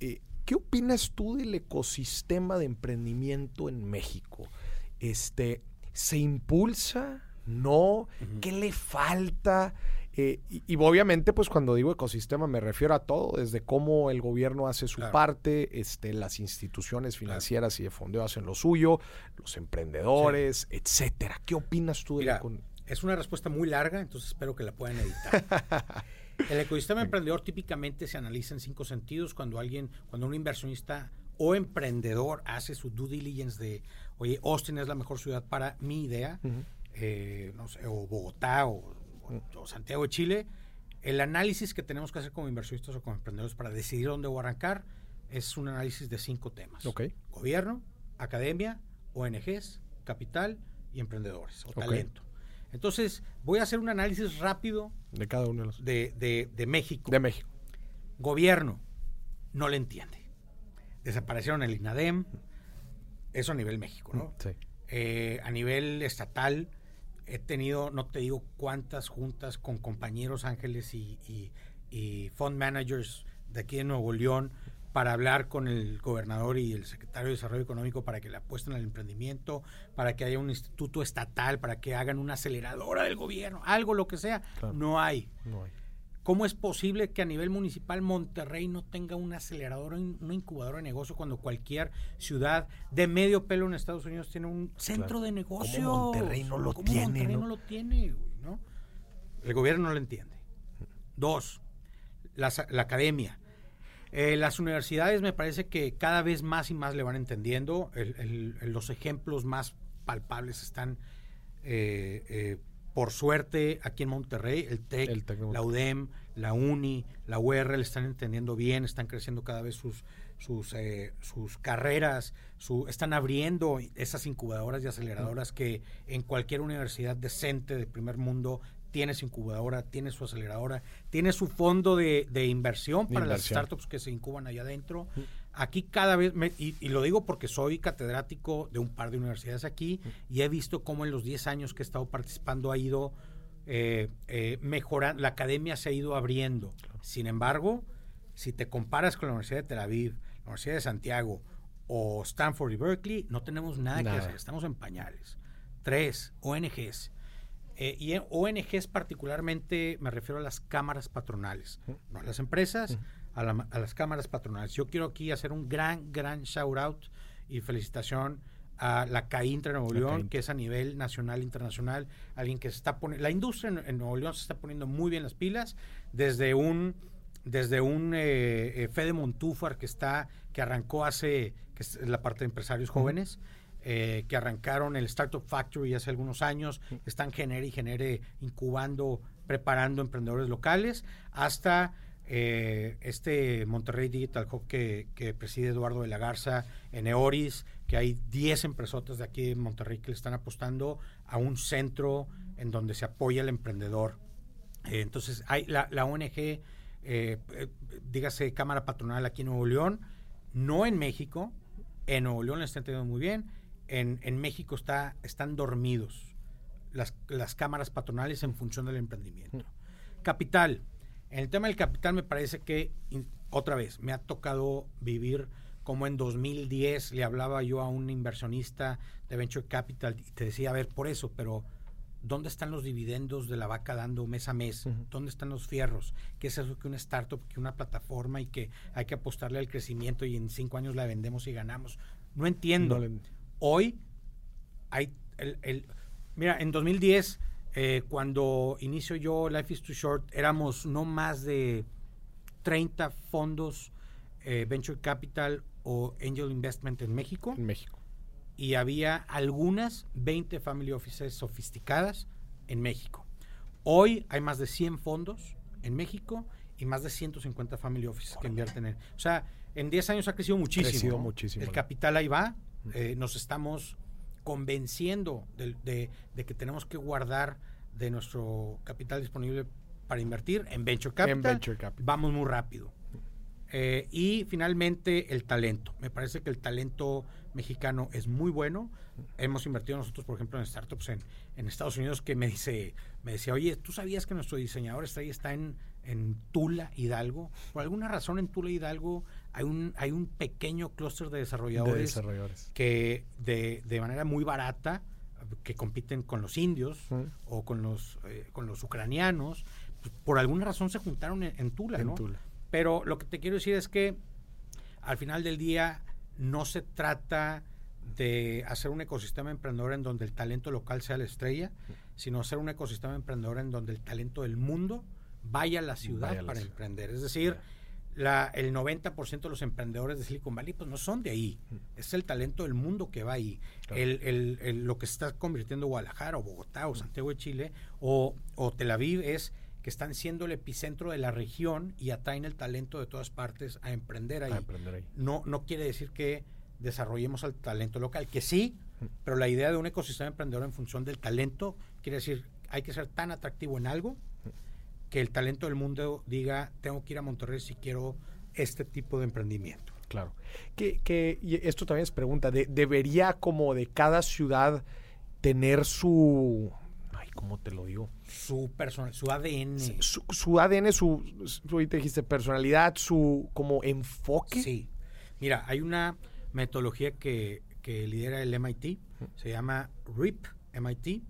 eh, ¿qué opinas tú del ecosistema de emprendimiento en México? Este, ¿Se impulsa? ¿No? ¿Qué le falta? Eh, y, obviamente, pues cuando digo ecosistema me refiero a todo, desde cómo el gobierno hace su parte, este, las instituciones financieras y de fondeo hacen lo suyo, los emprendedores, etcétera. ¿Qué opinas tú de Es una respuesta muy larga, entonces espero que la puedan editar. el ecosistema emprendedor típicamente se analiza en cinco sentidos cuando alguien, cuando un inversionista o emprendedor hace su due diligence de, oye, Austin es la mejor ciudad para mi idea, eh, no sé, o Bogotá, o o Santiago de Chile, el análisis que tenemos que hacer como inversionistas o como emprendedores para decidir dónde voy a arrancar es un análisis de cinco temas. Gobierno, academia, ONGs, capital y emprendedores o talento. Entonces, voy a hacer un análisis rápido de cada uno de los. De, de, México. De México. Gobierno, no le entiende. Desaparecieron el INADEM, eso a nivel México, ¿no? Sí. Eh, a nivel estatal, he tenido, no te digo cuántas juntas con compañeros ángeles y, y, fund managers de aquí de Nuevo León para hablar con el gobernador y el secretario de Desarrollo Económico para que le apuesten al emprendimiento, para que haya un instituto estatal, para que hagan una aceleradora del gobierno, algo lo que sea. No hay. No hay. ¿Cómo es posible que a nivel municipal Monterrey no tenga un acelerador, una incubadora de negocio cuando cualquier ciudad de medio pelo en Estados Unidos tiene un centro de negocio? Monterrey no lo tiene? Monterrey ¿no? lo tiene, ¿no? El gobierno no lo entiende. Dos, la, academia. Eh, las universidades me parece que cada vez más y más le van entendiendo. los ejemplos más palpables están eh, eh, por suerte, aquí en Monterrey, el TEC, la UDEM, la UNI, la UR le están entendiendo bien, están creciendo cada vez sus, sus, eh, sus carreras, su, están abriendo esas incubadoras y aceleradoras que en cualquier universidad decente de primer mundo tiene su incubadora, tiene su aceleradora, tiene su fondo de, inversión para las startups que se incuban allá adentro. Aquí cada vez, y, lo digo porque soy catedrático de un par de universidades aquí y he visto cómo en los 10 años que he estado participando ha ido eh, eh, mejorando, la academia se ha ido abriendo. Sin embargo, si te comparas con la Universidad de Tel Aviv, la Universidad de Santiago o Stanford y Berkeley, no tenemos nada, que hacer, estamos en pañales. Tres, ONGs. Eh, y en ONGs particularmente me refiero a las cámaras patronales, no a las empresas, a, las cámaras patronales. Yo quiero aquí hacer un gran, gran shout out y felicitación a la CAINTRA de Nuevo León, que es a nivel nacional, internacional, alguien que se está poniendo, la industria en, Nuevo León se está poniendo muy bien las pilas, desde un desde un eh, eh, Fede Montúfar que está, que arrancó hace, que es la parte de empresarios jóvenes, eh, que arrancaron el Startup Factory hace algunos años, están genere y genere incubando, preparando emprendedores locales, hasta eh, este Monterrey Digital Hub que, preside Eduardo de la Garza en Eoris, que hay 10 empresotas de aquí en Monterrey que le están apostando a un centro en donde se apoya al emprendedor. Eh, entonces, hay la, la ONG, dígase Cámara Patronal aquí en Nuevo León, no en México, en Nuevo León le están entendiendo muy bien, en, México está, están dormidos las, las, cámaras patronales en función del emprendimiento. Capital. En el tema del capital me parece que, otra vez, me ha tocado vivir como en 2010 le hablaba yo a un inversionista de Venture Capital y te decía, a ver, por eso, pero ¿dónde están los dividendos de la vaca dando mes a mes? ¿Dónde están los fierros? ¿Qué es eso que una startup, que una plataforma y que hay que apostarle al crecimiento y en cinco años la vendemos y ganamos? No entiendo. Hoy hay el, mira, en 2010 eh, cuando inicio yo Life is Too Short éramos no más de 30 fondos eh, venture capital o angel investment en México. En México. Y había algunas 20 family offices sofisticadas en México. Hoy hay más de 100 fondos en México y más de 150 family offices que invierten en. O sea, en 10 años ha crecido muchísimo. Crecido muchísimo. El capital ahí va. Eh, nos estamos convenciendo de, que tenemos que guardar de nuestro capital disponible para invertir en venture capital. Vamos muy rápido. Eh, y finalmente el talento. Me parece que el talento mexicano es muy bueno. Hemos invertido nosotros, por ejemplo, en startups en, en Estados Unidos que me dice, me decía, oye, ¿tú sabías que nuestro diseñador está ahí, está en, en Tula, Hidalgo? Por alguna razón en Tula, Hidalgo hay un, hay un pequeño clúster de desarrolladores, que de, de, manera muy barata que compiten con los indios o con los eh, con los ucranianos pues, por alguna razón se juntaron en, Tula, ¿no? Pero lo que te quiero decir es que al final del día no se trata de hacer un ecosistema emprendedor en donde el talento local sea la estrella, sino hacer un ecosistema emprendedor en donde el talento del mundo vaya a la ciudad para emprender. Es decir, la, el 90% de los emprendedores de Silicon Valley pues no son de ahí. Es el talento del mundo que va ahí. El, el, lo que se está convirtiendo Guadalajara o Bogotá o Santiago de Chile o, o, Tel Aviv es que están siendo el epicentro de la región y atraen el talento de todas partes a emprender ahí. No, no quiere decir que desarrollemos al talento local, que sí, pero la idea de un ecosistema emprendedor en función del talento quiere decir hay que ser tan atractivo en algo que el talento del mundo diga, tengo que ir a Monterrey si quiero este tipo de emprendimiento. Claro. Que, que y esto también es pregunta, de, ¿debería como de cada ciudad tener su... Ay, ¿cómo te lo digo? Su, personal, su ADN. Su, su ADN, su, su, dijiste, personalidad, su como enfoque. Sí. Mira, hay una metodología que, que lidera el MIT, se llama RIP MIT.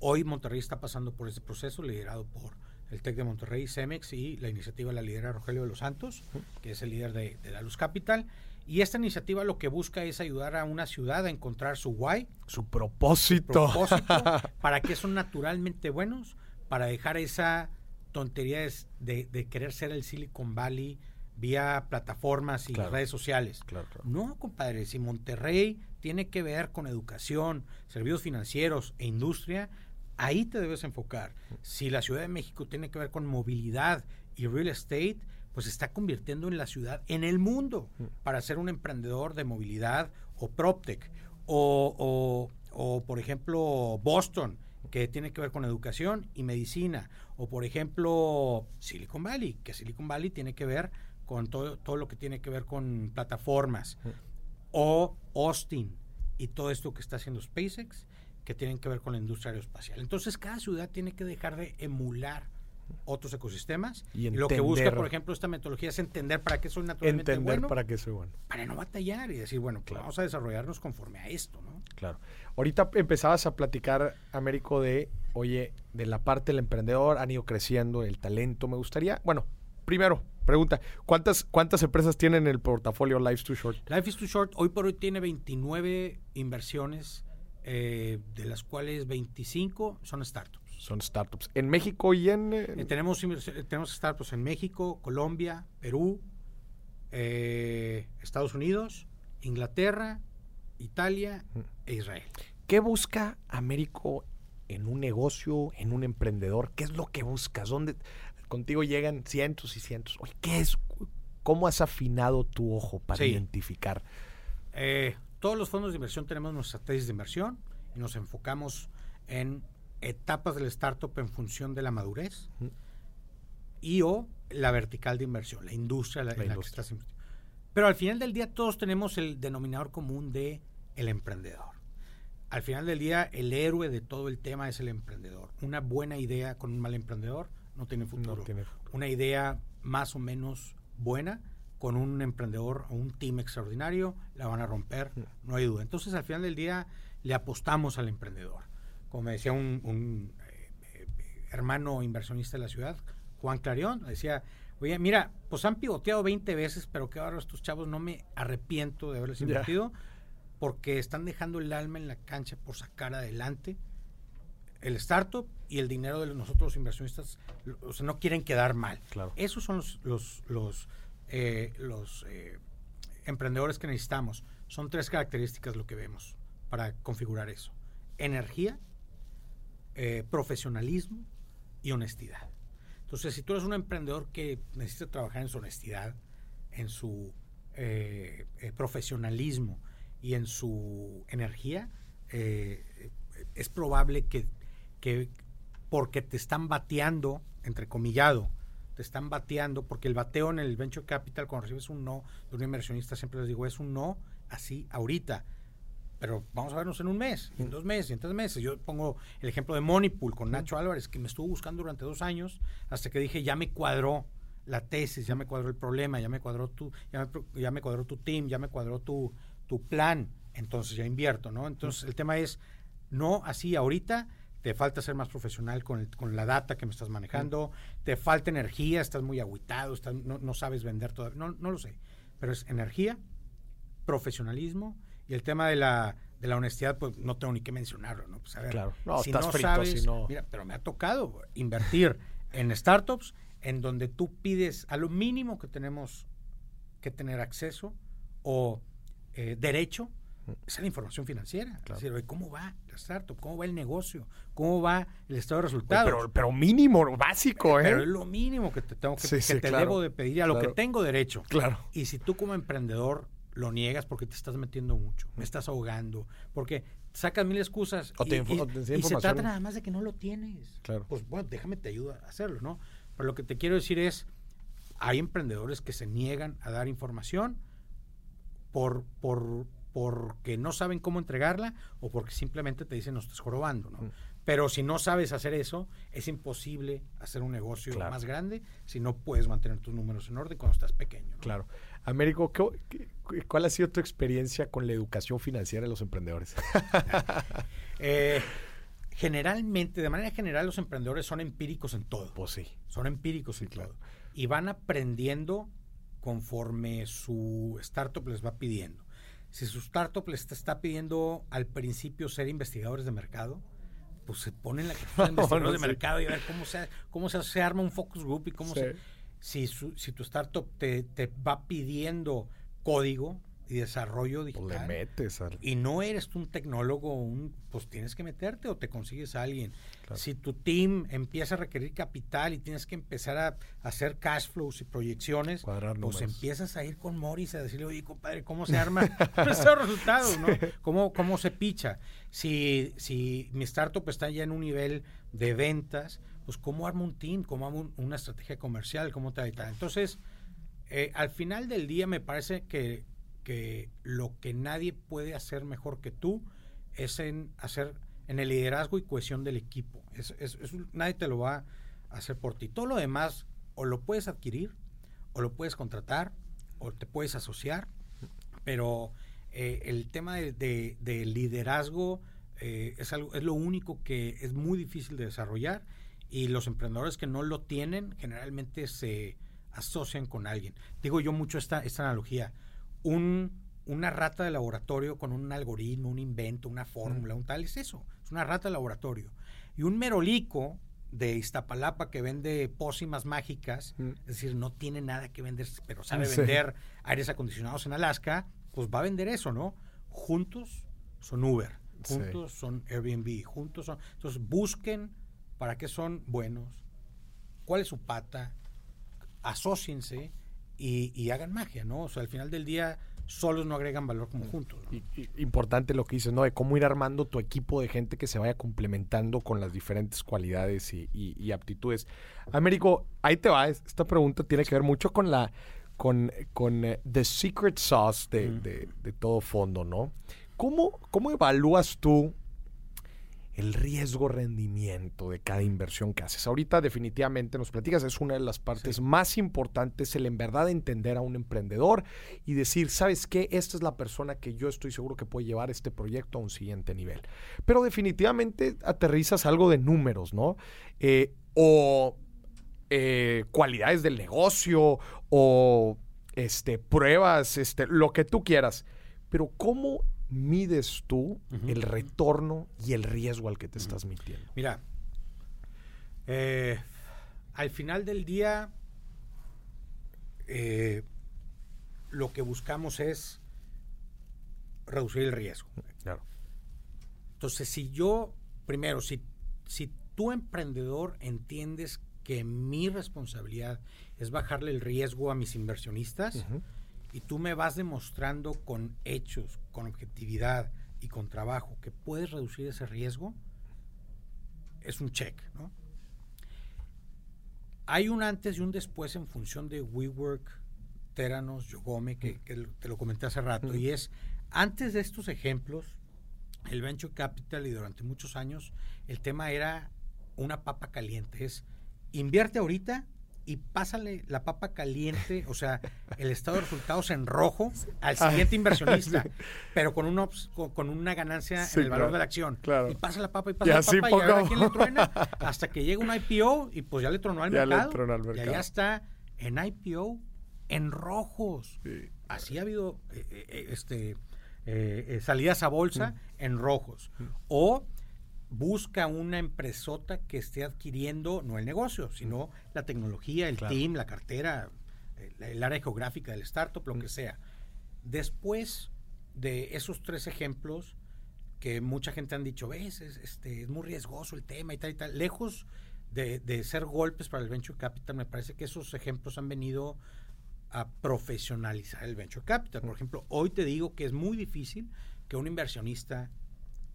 Hoy Monterrey está pasando por ese proceso liderado por el TEC de Monterrey, CEMEX y la iniciativa la lidera Rogelio de los Santos, que es el líder de, la Luz Capital. Y esta iniciativa lo que busca es ayudar a una ciudad a encontrar su why, su propósito, para que son naturalmente buenos, para dejar esa tontería de, querer ser el Silicon Valley vía plataformas y redes sociales. No, compadre, si Monterrey tiene que ver con educación, servicios financieros e industria, Ahí te debes enfocar. Si la Ciudad de México tiene que ver con movilidad y real estate, pues se está convirtiendo en la ciudad en el mundo para ser un emprendedor de movilidad o PropTech. O, o, por ejemplo, Boston, que tiene que ver con educación y medicina. O, por ejemplo, Silicon Valley, que Silicon Valley tiene que ver con todo, todo lo que tiene que ver con plataformas. O Austin y todo esto que está haciendo SpaceX que tienen que ver con la industria aeroespacial. Entonces cada ciudad tiene que dejar de emular otros ecosistemas. Y lo que busca, por ejemplo, esta metodología es entender para qué soy naturalmente Entender bueno, para qué soy bueno. para no batallar y decir, bueno, pues Claro. vamos a desarrollarnos conforme a esto, ¿no? Claro. Ahorita empezabas a platicar, Américo, de, oye, de la parte del emprendedor, han ido creciendo, el talento. Me gustaría, bueno, primero, pregunta, ¿cuántas, cuántas empresas tienen en el portafolio Life's Too Short? Life is Too Short hoy por hoy tiene 29 inversiones, eh, de las cuales 25 son startups. Son startups. ¿En México y en...? Eh, tenemos, eh, tenemos startups en México, Colombia, Perú, eh, Estados Unidos, Inglaterra, Italia e Israel. ¿Qué busca Américo en un negocio, en un emprendedor? ¿Qué es lo que buscas? ¿Dónde contigo llegan cientos y cientos? Oye, ¿qué es? ¿Cómo has afinado tu ojo para Sí. identificar? Eh, todos los fondos de inversión tenemos nuestras tesis de inversión y nos enfocamos en etapas del startup en función de la madurez y o la vertical de inversión, la industria la- La en la que industria. estás. Pero al final del día todos tenemos el denominador común de el emprendedor. Al final del día el héroe de todo el tema es el emprendedor. Una buena idea con un mal emprendedor no tiene futuro. tiene Una idea más o menos buena con un emprendedor o un team extraordinario la van a romper, no hay duda. Entonces al final del día le apostamos al emprendedor. Como me decía un, un, eh, hermano inversionista de la ciudad, Juan Clarión, decía, oye, mira, pues han pivoteado 20 veces, pero que ahora estos chavos no me arrepiento de haberles invertido porque están dejando el alma en la cancha por sacar adelante el startup y el dinero de nosotros los inversionistas, o sea, no quieren quedar mal. Claro. Esos son los, los, los, eh, los, eh, emprendedores que necesitamos. Son tres características lo que vemos para configurar eso. Energía, eh, profesionalismo y honestidad. Entonces, si tú eres un emprendedor que necesita trabajar en su honestidad, en su eh, profesionalismo y en su energía, es probable que, que porque te están bateando, entrecomillado, te están bateando, porque el bateo en el venture capital, cuando recibes un no de un inversionista, siempre les digo, es un no así ahorita. Pero vamos a vernos en un mes, en dos meses, en tres meses. Yo pongo el ejemplo de Moneypool con Nacho Álvarez, que me estuvo buscando durante dos años, hasta que dije, ya me cuadró la tesis, ya me cuadró el problema, ya me cuadró tu, ya me, ya me cuadró tu team, ya me cuadró tu, tu plan, entonces ya invierto, ¿no? Entonces el tema es, no así ahorita, te falta ser más profesional con, el- con la data que me estás manejando, te falta energía, estás muy agüitado, estás- no, no sabes vender todavía, no, no lo sé, pero es energía, profesionalismo y el tema de la, de la honestidad, pues no tengo ni que mencionarlo, ¿no? Pues a ver, Claro. No, si estás no frito, sabes, si no- mira, pero me ha tocado invertir en startups en donde tú pides a lo mínimo que tenemos que tener acceso o eh, derecho es a la información financiera. Claro. Es decir, ¿cómo va la startup? ¿Cómo va el negocio? ¿Cómo va el estado de Oye, resultados? pero, pero mínimo, básico, ¿eh? Pero es lo mínimo que te tengo que, Sí, que sí, te claro. debo de pedir, a lo Claro. que tengo derecho. Claro. Y si tú como emprendedor lo niegas porque te estás metiendo mucho, me estás ahogando, porque sacas mil excusas O y, y- o te da y se trata nada más de que no lo tienes. Claro. Pues bueno, déjame te ayuda a hacerlo, ¿no? Pero lo que te quiero decir es, hay emprendedores que se niegan a dar información por, por, porque no saben cómo entregarla o porque simplemente te dicen nos estás jorobando, ¿no? Mm. Pero si no sabes hacer eso, es imposible hacer un negocio Claro. más grande si no puedes mantener tus números en orden cuando estás pequeño. ¿no? Claro. Américo, ¿qué- qué- ¿cuál ha sido tu experiencia con la educación financiera de los emprendedores? Eh, generalmente, de manera general, los emprendedores son empíricos en todo. pues sí. Son empíricos en claro. todo. Y van aprendiendo conforme su startup les va pidiendo. Si su startup les está, pidiendo al principio ser investigadores de mercado, pues se ponen la que de investigadores Bueno, de sí. mercado y a ver cómo se, cómo se, se arma un focus group y cómo Sí. se... Si, su- si tu startup te, te va pidiendo código y desarrollo Pues le digital, metes al... y no eres tú un tecnólogo, un, pues tienes que meterte o te consigues a alguien. Claro. Si tu team empieza a requerir capital y tienes que empezar a, hacer cash flows y proyecciones, Cuadrar pues empiezas a ir con Morris a decirle, oye, compadre, ¿cómo se arma estos resultados? ¿no? ¿Cómo, ¿Cómo se picha? Si, si mi startup está ya en un nivel de ventas, pues ¿cómo armo un team? ¿Cómo armo un- una estrategia comercial? ¿Cómo te tal? Entonces, eh, al final del día me parece que, que lo que nadie puede hacer mejor que tú es en hacer en el liderazgo y cohesión del equipo. Es, nadie te lo va hacer por ti. Todo lo demás o lo puedes adquirir, o lo puedes contratar, o te puedes asociar, pero eh, el tema de, de, liderazgo eh, es, es lo único que es muy difícil de desarrollar y los emprendedores que no lo tienen generalmente se asocian con alguien. Digo yo mucho esta, esta analogía. Un, una rata de laboratorio con un algoritmo, un invento, una fórmula, un tal, es eso, es una rata de laboratorio. Y un merolico de Iztapalapa que vende pócimas mágicas, es decir, no tiene nada que vender, pero sabe vender aires acondicionados en Alaska, pues va a vender eso, ¿no? Juntos son Uber, juntos son Airbnb, juntos son... Entonces busquen para qué son buenos, cuál es su pata, asóciense y, y hagan magia, ¿no? O sea, al final del día solos no agregan valor como juntos. importante lo que dices, ¿no? De cómo ir armando tu equipo de gente que se vaya complementando con las diferentes cualidades y, aptitudes. Américo, ahí te va. Esta pregunta tiene que ver mucho con la con, con eh, the secret sauce de, de, todo fondo, ¿no? ¿Cómo, ¿Cómo evalúas tú el riesgo rendimiento de cada inversión que haces. Ahorita definitivamente nos platicas, es una de las partes más importantes, el en verdad entender a un emprendedor y decir, ¿sabes qué? Esta es la persona que yo estoy seguro que puede llevar este proyecto a un siguiente nivel. Pero definitivamente aterrizas algo de números, ¿no? Eh, o eh, cualidades del negocio o este, pruebas, este, lo que tú quieras. Pero ¿cómo mides tú el retorno y el riesgo al que te estás metiendo? Mira, eh, al final del día, eh, lo que buscamos es reducir el riesgo. Claro. Entonces, si yo, primero, si, si tú emprendedor entiendes que mi responsabilidad es bajarle el riesgo a mis inversionistas, y tú me vas demostrando con hechos, con objetividad y con trabajo que puedes reducir ese riesgo, es un check, ¿no? Hay un antes y un después en función de WeWork, Teranos, Yogome, que, te lo comenté hace rato, y es, antes de estos ejemplos, el Venture Capital y durante muchos años, el tema era una papa caliente, es invierte ahorita y pásale la papa caliente, o sea, el estado de resultados en rojo al ah. siguiente inversionista, pero con, un con, una ganancia en el valor de la acción. Y pasa la papa y pasa la papa y a ver quién le truena hasta que llega un IPO y pues ya le tronó al, mercado, Y allá está en IPO en rojos. Así ha habido eh, eh, este eh, salidas a bolsa mm. en rojos. Mm. O busca una empresota que esté adquiriendo no el negocio, sino la tecnología, el team, la cartera, el, área geográfica del startup, lo que sea. Después de esos tres ejemplos que mucha gente han dicho, ves, es, este, es muy riesgoso el tema y tal y tal, lejos de, de ser golpes para el venture capital, me parece que esos ejemplos han venido a profesionalizar el venture capital. Por ejemplo, hoy te digo que es muy difícil que un inversionista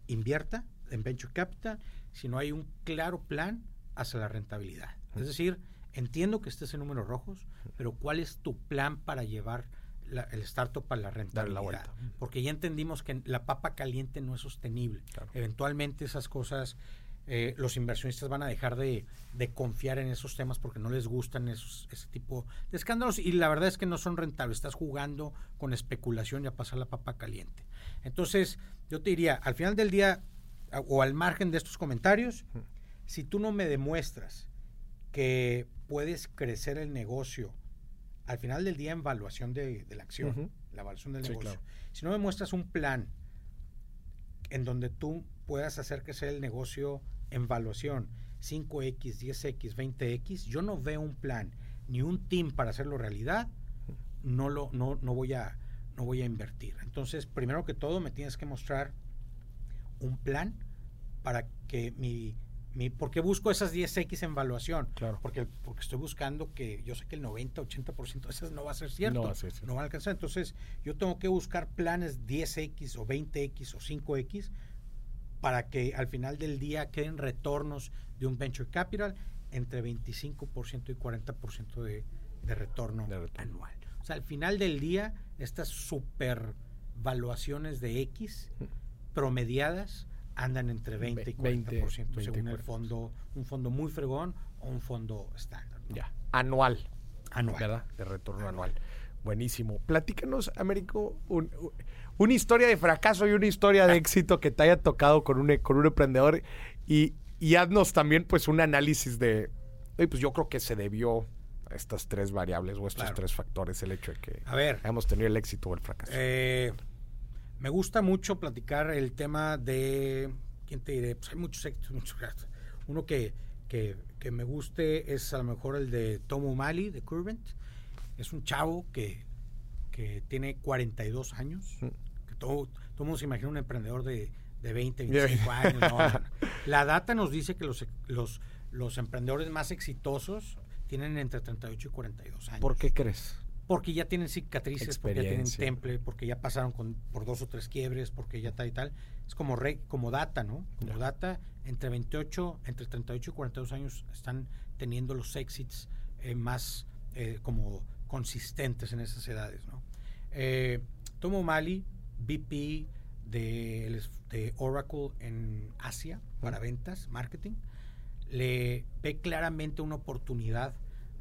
invierta en Venture Capital si no hay un claro plan hacia la rentabilidad. Es decir, entiendo que estés en números rojos, pero ¿cuál es tu plan para llevar el startup para la rentabilidad? Porque ya entendimos que la papa caliente no es sostenible. Eventualmente esas cosas, eh, los inversionistas van a dejar de, confiar en esos temas porque no les gustan esos, ese tipo de escándalos y la verdad es que no son rentables. Estás jugando con especulación y a pasar la papa caliente. Entonces, yo te diría, al final del día, o al margen de estos comentarios, si tú no me demuestras que puedes crecer el negocio al final del día en evaluación de, la acción, la evaluación del negocio, si no me muestras un plan en donde tú puedas hacer crecer el negocio en evaluación 5X, 10X, 20X, yo no veo un plan ni un team para hacerlo realidad, no, lo, no, no, voy a, no voy a invertir. Entonces, primero que todo, me tienes que mostrar un plan para que mi, mi ¿por qué busco esas 10X en evaluación? Claro. Porque, porque estoy buscando que yo sé que el 90, 80% de esas no va a ser cierto. No va a ser cierto. No va a alcanzar. Entonces, yo tengo que buscar planes 10X o 20X o 5X para que al final del día queden retornos de un venture capital entre 25% y 40% de, de, retorno de retorno anual. O sea, al final del día, estas super valuaciones de X promediadas andan entre 20 y 40% según el fondo, un fondo muy fregón o un fondo estándar. ¿no? Ya. Anual. Anual. ¿Verdad? De retorno anual. Buenísimo. Platícanos, Américo, un- un- una historia de fracaso y una historia de éxito que te haya tocado con un, con un emprendedor y, y haznos también pues un análisis de, pues yo creo que se debió a estas tres variables o estos Claro. tres factores el hecho de que A ver. hayamos tenido el éxito o el fracaso. Eh, me gusta mucho platicar el tema de. ¿Quién te diré? Pues hay muchos éxitos, muchos gastos. Uno que, que, que me guste es a lo mejor el de Tom O'Malley, de Curvent. Es un chavo que, que tiene 42 años. Mm. Que todo, todo mundo se imagina un emprendedor de, de 20, De 25 años. no, no, no. La data nos dice que los, los, los emprendedores más exitosos tienen entre 38 y 42 años. ¿Por qué crees? Porque ya tienen cicatrices, porque ya tienen temple, porque ya pasaron con, por dos o tres quiebres, porque ya tal y tal. Es como re- como data, ¿no? Como data, entre 28, entre 38 y 42 años están teniendo los exits eh, más eh, como consistentes en esas edades, ¿no? Eh, Tom O'Malley, VP de, de Oracle en Asia para ventas, marketing, le ve claramente una oportunidad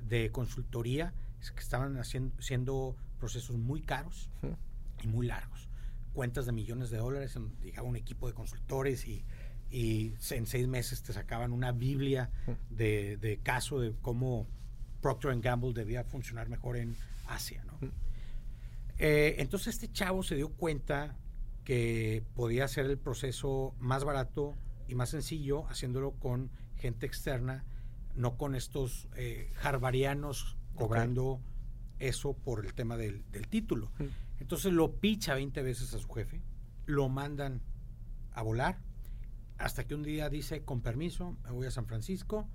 de consultoría que estaban haciendo siendo procesos muy caros y muy largos. Cuentas de millones de dólares en- llegaba un equipo de consultores y, en seis meses te sacaban una biblia de, de caso de cómo Procter Gamble debía funcionar mejor en Asia ¿no? Eh, entonces este chavo se dio cuenta que podía hacer el proceso más barato y más sencillo haciéndolo con gente externa, no con estos eh, harvarianos cobrando eso por el tema del, del título. Mm. Entonces lo picha 20 veces a su jefe, lo mandan a volar, hasta que un día dice, con permiso, me voy a San Francisco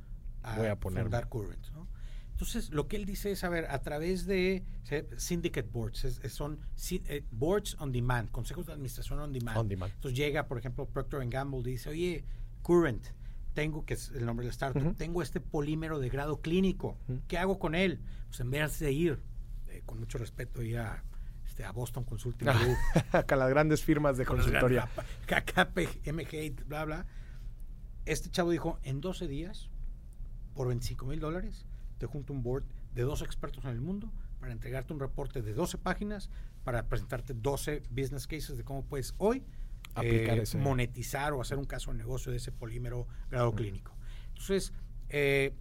a, Voy a fundar Current. ¿no? Entonces, lo que él dice es, a ver, a través de syndicate boards, es- es- son eh, boards on demand, consejos de administración on demand. On demand. Entonces llega, por ejemplo, Procter Gamble y dice, oye, Current, tengo, que es el nombre del startup, tengo este polímero de grado clínico. ¿qué hago con él? Pues en vez de ir, eh, con mucho respeto, ir a, este, a Boston Consulting Group, Con las grandes firmas de consultoría. grandes- KKP, MG, bla, bla. Este chavo dijo, en 12 días, por 25 mil dólares, te junto un board de dos expertos en el mundo para entregarte un reporte de 12 páginas, para presentarte 12 business cases de cómo puedes hoy Aplicar eh, ese. monetizar o hacer un caso de negocio de ese polímero grado clínico. Entonces, eh,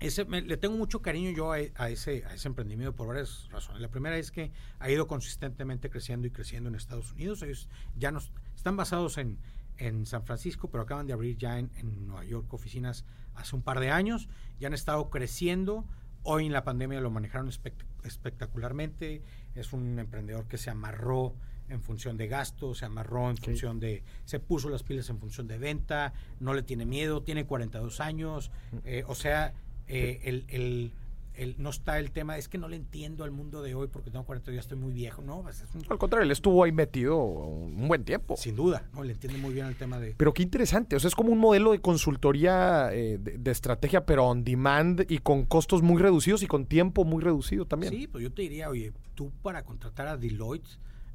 ese, me- le tengo mucho cariño yo a, a ese, a ese emprendimiento por varias razones. La primera es que ha ido consistentemente creciendo y creciendo en Estados Unidos. Ellos ya nos, están basados en, en San Francisco, pero acaban de abrir ya en, en Nueva York oficinas hace un par de años. Ya han estado creciendo. Hoy en la pandemia lo manejaron espect- espectacularmente. Es un emprendedor que se amarró en función de gasto, se amarró en Sí. función de, se puso las pilas en función de venta, no le tiene miedo, tiene 42 años, eh, o sea, eh, el, el- el- no está el tema, es que no le entiendo al mundo de hoy porque tengo 42, ya estoy muy viejo, no, pues es un- Al contrario, él estuvo ahí metido un buen tiempo. sin duda, no le entiende muy bien el tema de... Pero qué interesante, o sea, es como un modelo de consultoría eh, de, de estrategia, pero on demand y con costos muy reducidos y con tiempo muy reducido también. Sí, pues yo te diría, oye, tú para contratar a Deloitte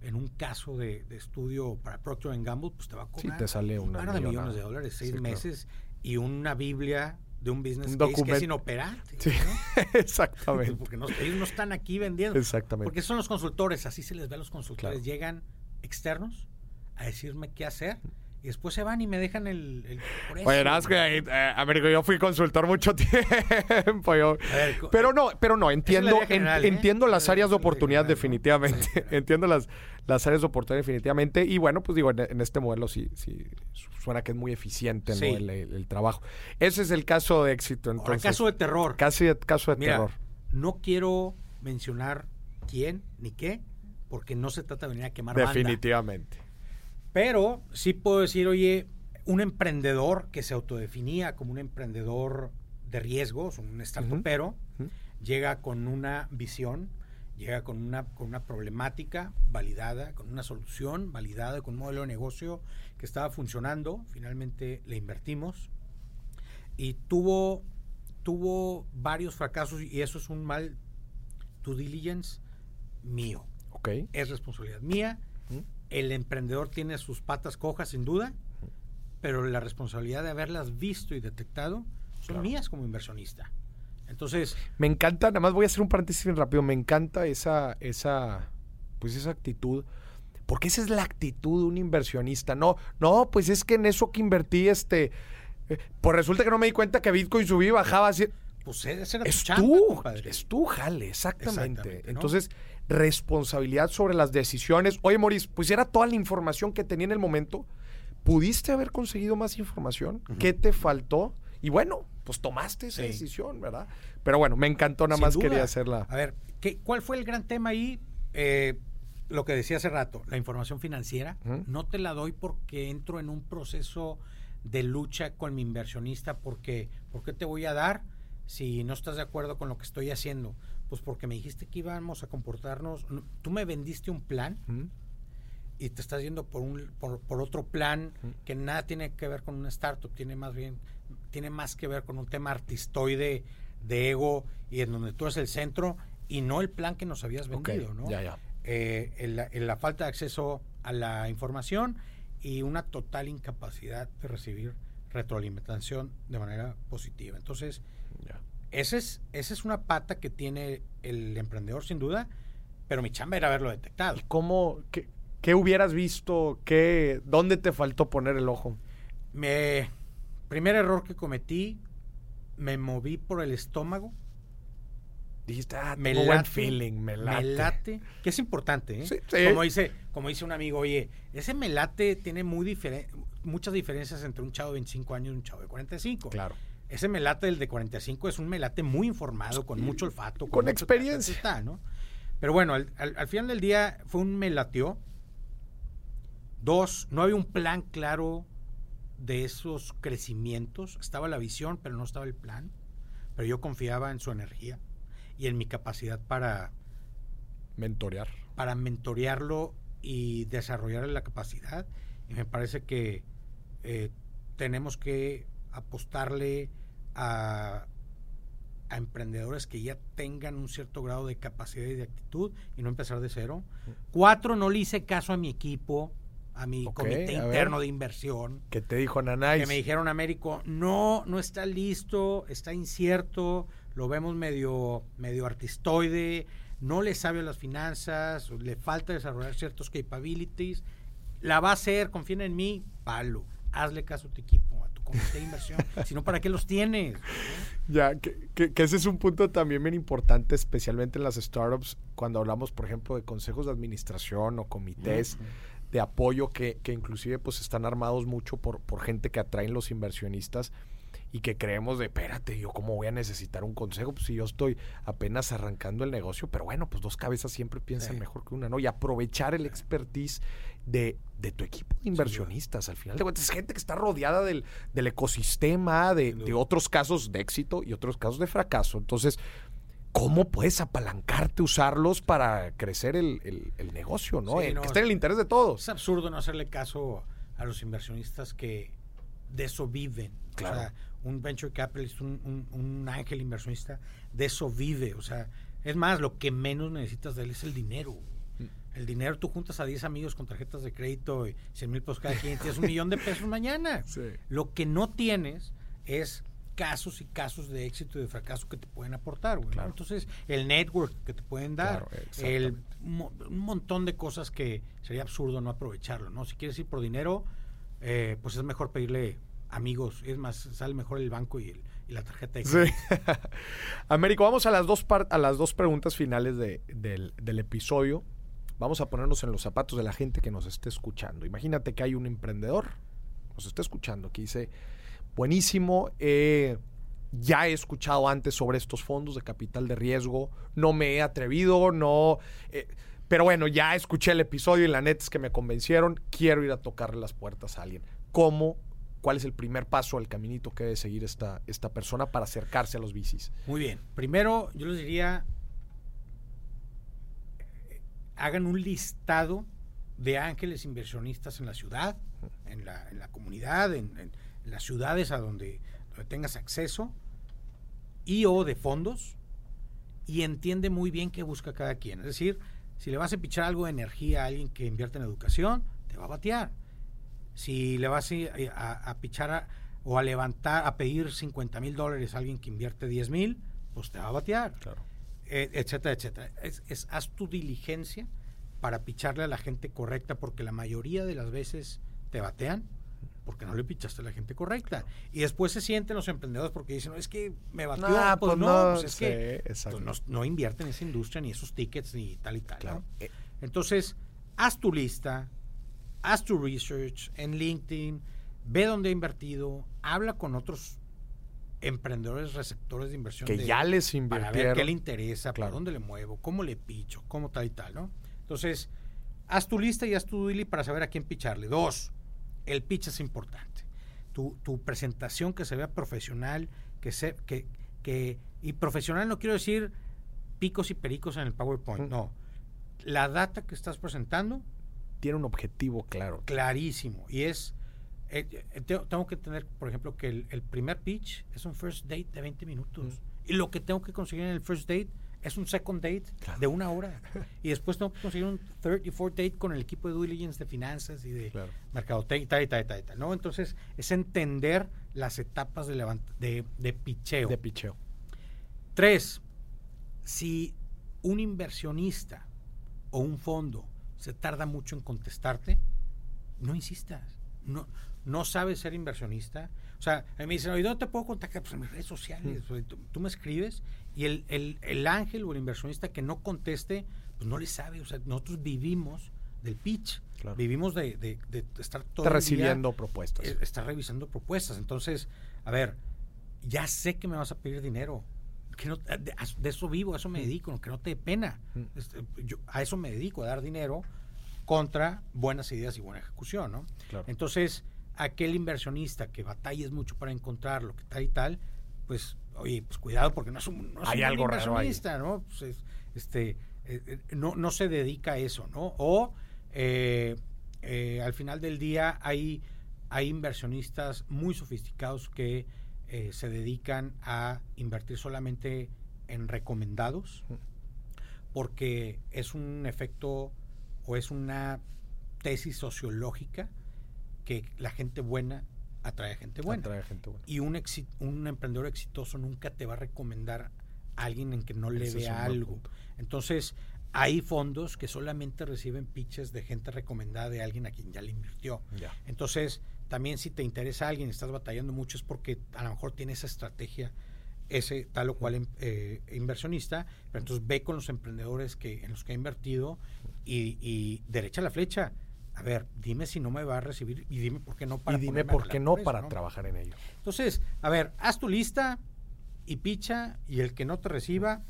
en un caso de, de estudio para Procter Gamble, pues te va a Sí, cobrar te sale un una par de millones de dólares, seis Sí, claro. meses y una biblia de un business Un case que es inoperante. Sí, ¿no? exactamente. Porque no- ellos no están aquí vendiendo. Exactamente. Porque son los consultores, así se les ve a los consultores. Claro. Llegan externos a decirme qué hacer y después se van y me dejan el... el por eso. Oye, nada más que ahí, eh, yo fui consultor mucho tiempo. yo- A ver, co- pero no, pero no, entiendo, en- ¿eh? entiendo las áreas de oportunidad definitivamente. Entiendo las, las áreas de oportunidad definitivamente. Y bueno, pues digo, en, en este modelo sí, sí su- suena que es muy eficiente el, el- el trabajo. Ese es el caso de éxito. Ahora, Entonces, caso de terror. casi caso de Mira, terror. no quiero mencionar quién ni qué, porque no se trata de venir a quemar banda. Pero sí puedo decir, oye, un emprendedor que se autodefinía como un emprendedor de riesgos, un startupero, llega con una visión, llega con una, con una problemática validada, con una solución validada, con un modelo de negocio que estaba funcionando. Finalmente le invertimos y tuvo, tuvo varios fracasos y eso es un mal due diligence mío. Es responsabilidad mía. El emprendedor tiene sus patas cojas, sin duda, pero la responsabilidad de haberlas visto y detectado son mías como inversionista. Entonces... Me encanta, nada más voy a hacer un paréntesis bien rápido, me encanta esa, esa, pues esa actitud, porque esa es la actitud de un inversionista. No, no, pues es que en eso que invertí, este, eh, pues resulta que no me di cuenta que Bitcoin subía y bajaba así. Pues ese era es tu tú, es tú, jale, exactamente. Entonces, responsabilidad sobre las decisiones. Oye, Maurice, pues era toda la información que tenía en el momento. ¿Pudiste haber conseguido más información? ¿Qué te faltó? Y bueno, pues tomaste esa decisión, ¿verdad? Pero bueno, me encantó, nada más quería hacerla. A ver, ¿qué, ¿cuál fue el gran tema ahí? Eh, lo que decía hace rato, la información financiera. No te la doy porque entro en un proceso de lucha con mi inversionista porque ¿por qué te voy a dar si no estás de acuerdo con lo que estoy haciendo? Pues porque me dijiste que íbamos a comportarnos, tú me vendiste un plan y te estás yendo por un por, otro plan que nada tiene que ver con una startup, tiene más bien tiene más que ver con un tema artistoide de ego y en donde tú eres el centro y no el plan que nos habías vendido, ¿no? Ya, ya. Eh, la falta de acceso a la información y una total incapacidad de recibir retroalimentación de manera positiva. Entonces, esa es, esa es una pata que tiene el emprendedor sin duda, pero mi chamba era haberlo detectado. cómo, qué, hubieras visto? Qué, ¿Dónde te faltó poner el ojo? Me, primer error que cometí, me moví por el estómago dijiste, ah, me late, buen feeling, me late. que es importante, ¿eh? Como, dice, como dice un amigo, oye, ese melate tiene muy muchas diferencias entre un chavo de 25 años y un chavo de 45. Claro. Ese melate del de 45 es un melate muy informado, con mucho olfato. Con, experiencia. Está, ¿no? Pero bueno, al, al, final del día fue un melateo. Dos, no había un plan claro de esos crecimientos. Estaba la visión, pero no estaba el plan. Pero yo confiaba en su energía y en mi capacidad para mentorear. Para mentorearlo y desarrollar la capacidad. Y me parece que eh, tenemos que apostarle a, a, emprendedores que ya tengan un cierto grado de capacidad y de actitud y no empezar de cero. Cuatro, no le hice caso a mi equipo, a mi comité interno de inversión. ¿Qué te dijo Nanay? Que me dijeron, Américo, no, no está listo, está incierto, lo vemos medio, medio artistoide, no le sabe a las finanzas, le falta desarrollar ciertos capabilities, la va a hacer, confíen en mí, palo, hazle caso a tu equipo, a comité de inversión, si no, ¿para qué los tienes? Ya, que, que, ese es un punto también bien importante, especialmente en las startups, cuando hablamos, por ejemplo, de consejos de administración o comités. de apoyo que, que, inclusive pues están armados mucho por, por gente que atraen los inversionistas y que creemos de, espérate, yo cómo voy a necesitar un consejo, pues si yo estoy apenas arrancando el negocio, pero bueno, pues dos cabezas siempre piensan mejor que una, ¿no? Y aprovechar el expertise de, de tu equipo de inversionistas, al final de cuentas, es gente que está rodeada del, del ecosistema, de, de, otros casos de éxito y otros casos de fracaso. Entonces, ¿cómo puedes apalancarte, usarlos para crecer el, el, negocio, ¿no? que esté en el interés de todos. Es absurdo no hacerle caso a los inversionistas que de eso viven. Claro un venture capitalist, un, un, ángel inversionista, de eso vive. O sea, es más, lo que menos necesitas de él es el dinero. Mm. El dinero, tú juntas a 10 amigos con tarjetas de crédito y 100 mil pesos cada quien, tienes un millón de pesos mañana. Lo que no tienes es casos y casos de éxito y de fracaso que te pueden aportar. Entonces, el network que te pueden dar, el, un montón de cosas que sería absurdo no aprovecharlo. ¿no? Si quieres ir por dinero, eh, pues es mejor pedirle amigos. Es más, sale mejor el banco y, la tarjeta de crédito. Sí. Américo, vamos a las dos, a las dos preguntas finales del, episodio. Vamos a ponernos en los zapatos de la gente que nos esté escuchando. Imagínate que hay un emprendedor, nos está escuchando, que dice, buenísimo, ya he escuchado antes sobre estos fondos de capital de riesgo, no me he atrevido, no... Eh, pero bueno, ya escuché el episodio y la neta es que me convencieron, quiero ir a tocarle las puertas a alguien. ¿Cómo cuál es el primer paso al caminito que debe seguir esta, esta persona para acercarse a los bicis. Muy bien. Primero, yo les diría, hagan un listado de ángeles inversionistas en la ciudad, en la, comunidad, en, las ciudades a donde, tengas acceso, y o de fondos, y entiende muy bien qué busca cada quien. Es decir, si le vas a pichar algo de energía a alguien que invierte en educación, te va a batear si le vas a, a, pichar o a levantar, a pedir 50 mil dólares a alguien que invierte 10 mil, pues te va a batear, Claro. eh, etcétera, etcétera. Es, es- haz tu diligencia para picharle a la gente correcta, porque la mayoría de las veces te batean porque no le pichaste a la gente correcta. Y después se sienten los emprendedores porque dicen, no, es que me batió. Nah, pues, pues no, no, pues es sí, que exacto. pues, no, no invierten en esa industria, ni esos tickets, ni tal y tal. Claro. ¿no? Eh, Entonces, haz tu lista, haz tu research en LinkedIn, ve dónde ha invertido, habla con otros emprendedores receptores de inversión que de- ya les para ver invirtieron. qué le interesa, Claro. para dónde le muevo, cómo le picho, cómo tal y tal, ¿no? Entonces, haz tu lista y haz tu daily para saber a quién picharle. Dos, el pitch es importante. Tu, tu presentación que se vea profesional, que se, que, que, y profesional no quiero decir picos y pericos en el PowerPoint, no. La data que estás presentando, Tiene un objetivo claro. clarísimo. Y es, eh, eh, te- tengo que tener, por ejemplo, que el, el primer pitch es un first date de 20 minutos. Y lo que tengo que conseguir en el first date es un second date Claro. de una hora. y después tengo que conseguir un third y fourth date con el equipo de due diligence de finanzas y de Claro. mercadotecnia y tal y tal y tal, y tal, ¿no? Entonces, es entender las etapas de, levant- de, de picheo. De picheo. Tres, si un inversionista o un fondo se tarda mucho en contestarte, no insistas. No, no sabes ser inversionista. O sea, a mí me dicen, oye, ¿dónde te puedo contactar? Pues en mis redes sociales. Oye, Tú, tú me escribes y el, el- el ángel o el inversionista que no conteste, pues no le sabe. O sea, nosotros vivimos del pitch. Claro. Vivimos de, de- de estar todo Está día recibiendo propuestas. eh, está revisando propuestas. Entonces, a ver, ya sé que me vas a pedir dinero. Que no, de, de eso vivo, a eso me dedico, que no te dé pena. Mm. Este, yo a eso me dedico, a dar dinero contra buenas ideas y buena ejecución, ¿no? Claro. Entonces, aquel inversionista que batalles mucho para encontrarlo, que tal y tal, pues, oye, pues cuidado porque no es un, no es Hay un buen algo raro ahí. inversionista, ¿no? Pues es- este, eh, eh, no, no se dedica a eso, ¿no? O eh, eh, al final del día hay, hay inversionistas muy sofisticados que eh, se dedican a invertir solamente en recomendados porque es un efecto o es una tesis sociológica que la gente buena atrae a gente buena. Atrae gente buena. Y un, exi- un emprendedor exitoso nunca te va a recomendar a alguien en que no le Ese vea algo. Entonces, hay fondos que solamente reciben pitches de gente recomendada de alguien a quien ya le invirtió. Ya. Entonces, también si te interesa alguien, estás batallando mucho, es porque a lo mejor tiene esa estrategia, ese tal o cual em- eh, inversionista, pero entonces ve con los emprendedores que en los que ha invertido y, y derecha la flecha. A ver, dime si no me va a recibir y dime por qué no para y dime a por qué no para trabajar en ello. entonces, a ver, haz tu lista y picha y el que no te reciba,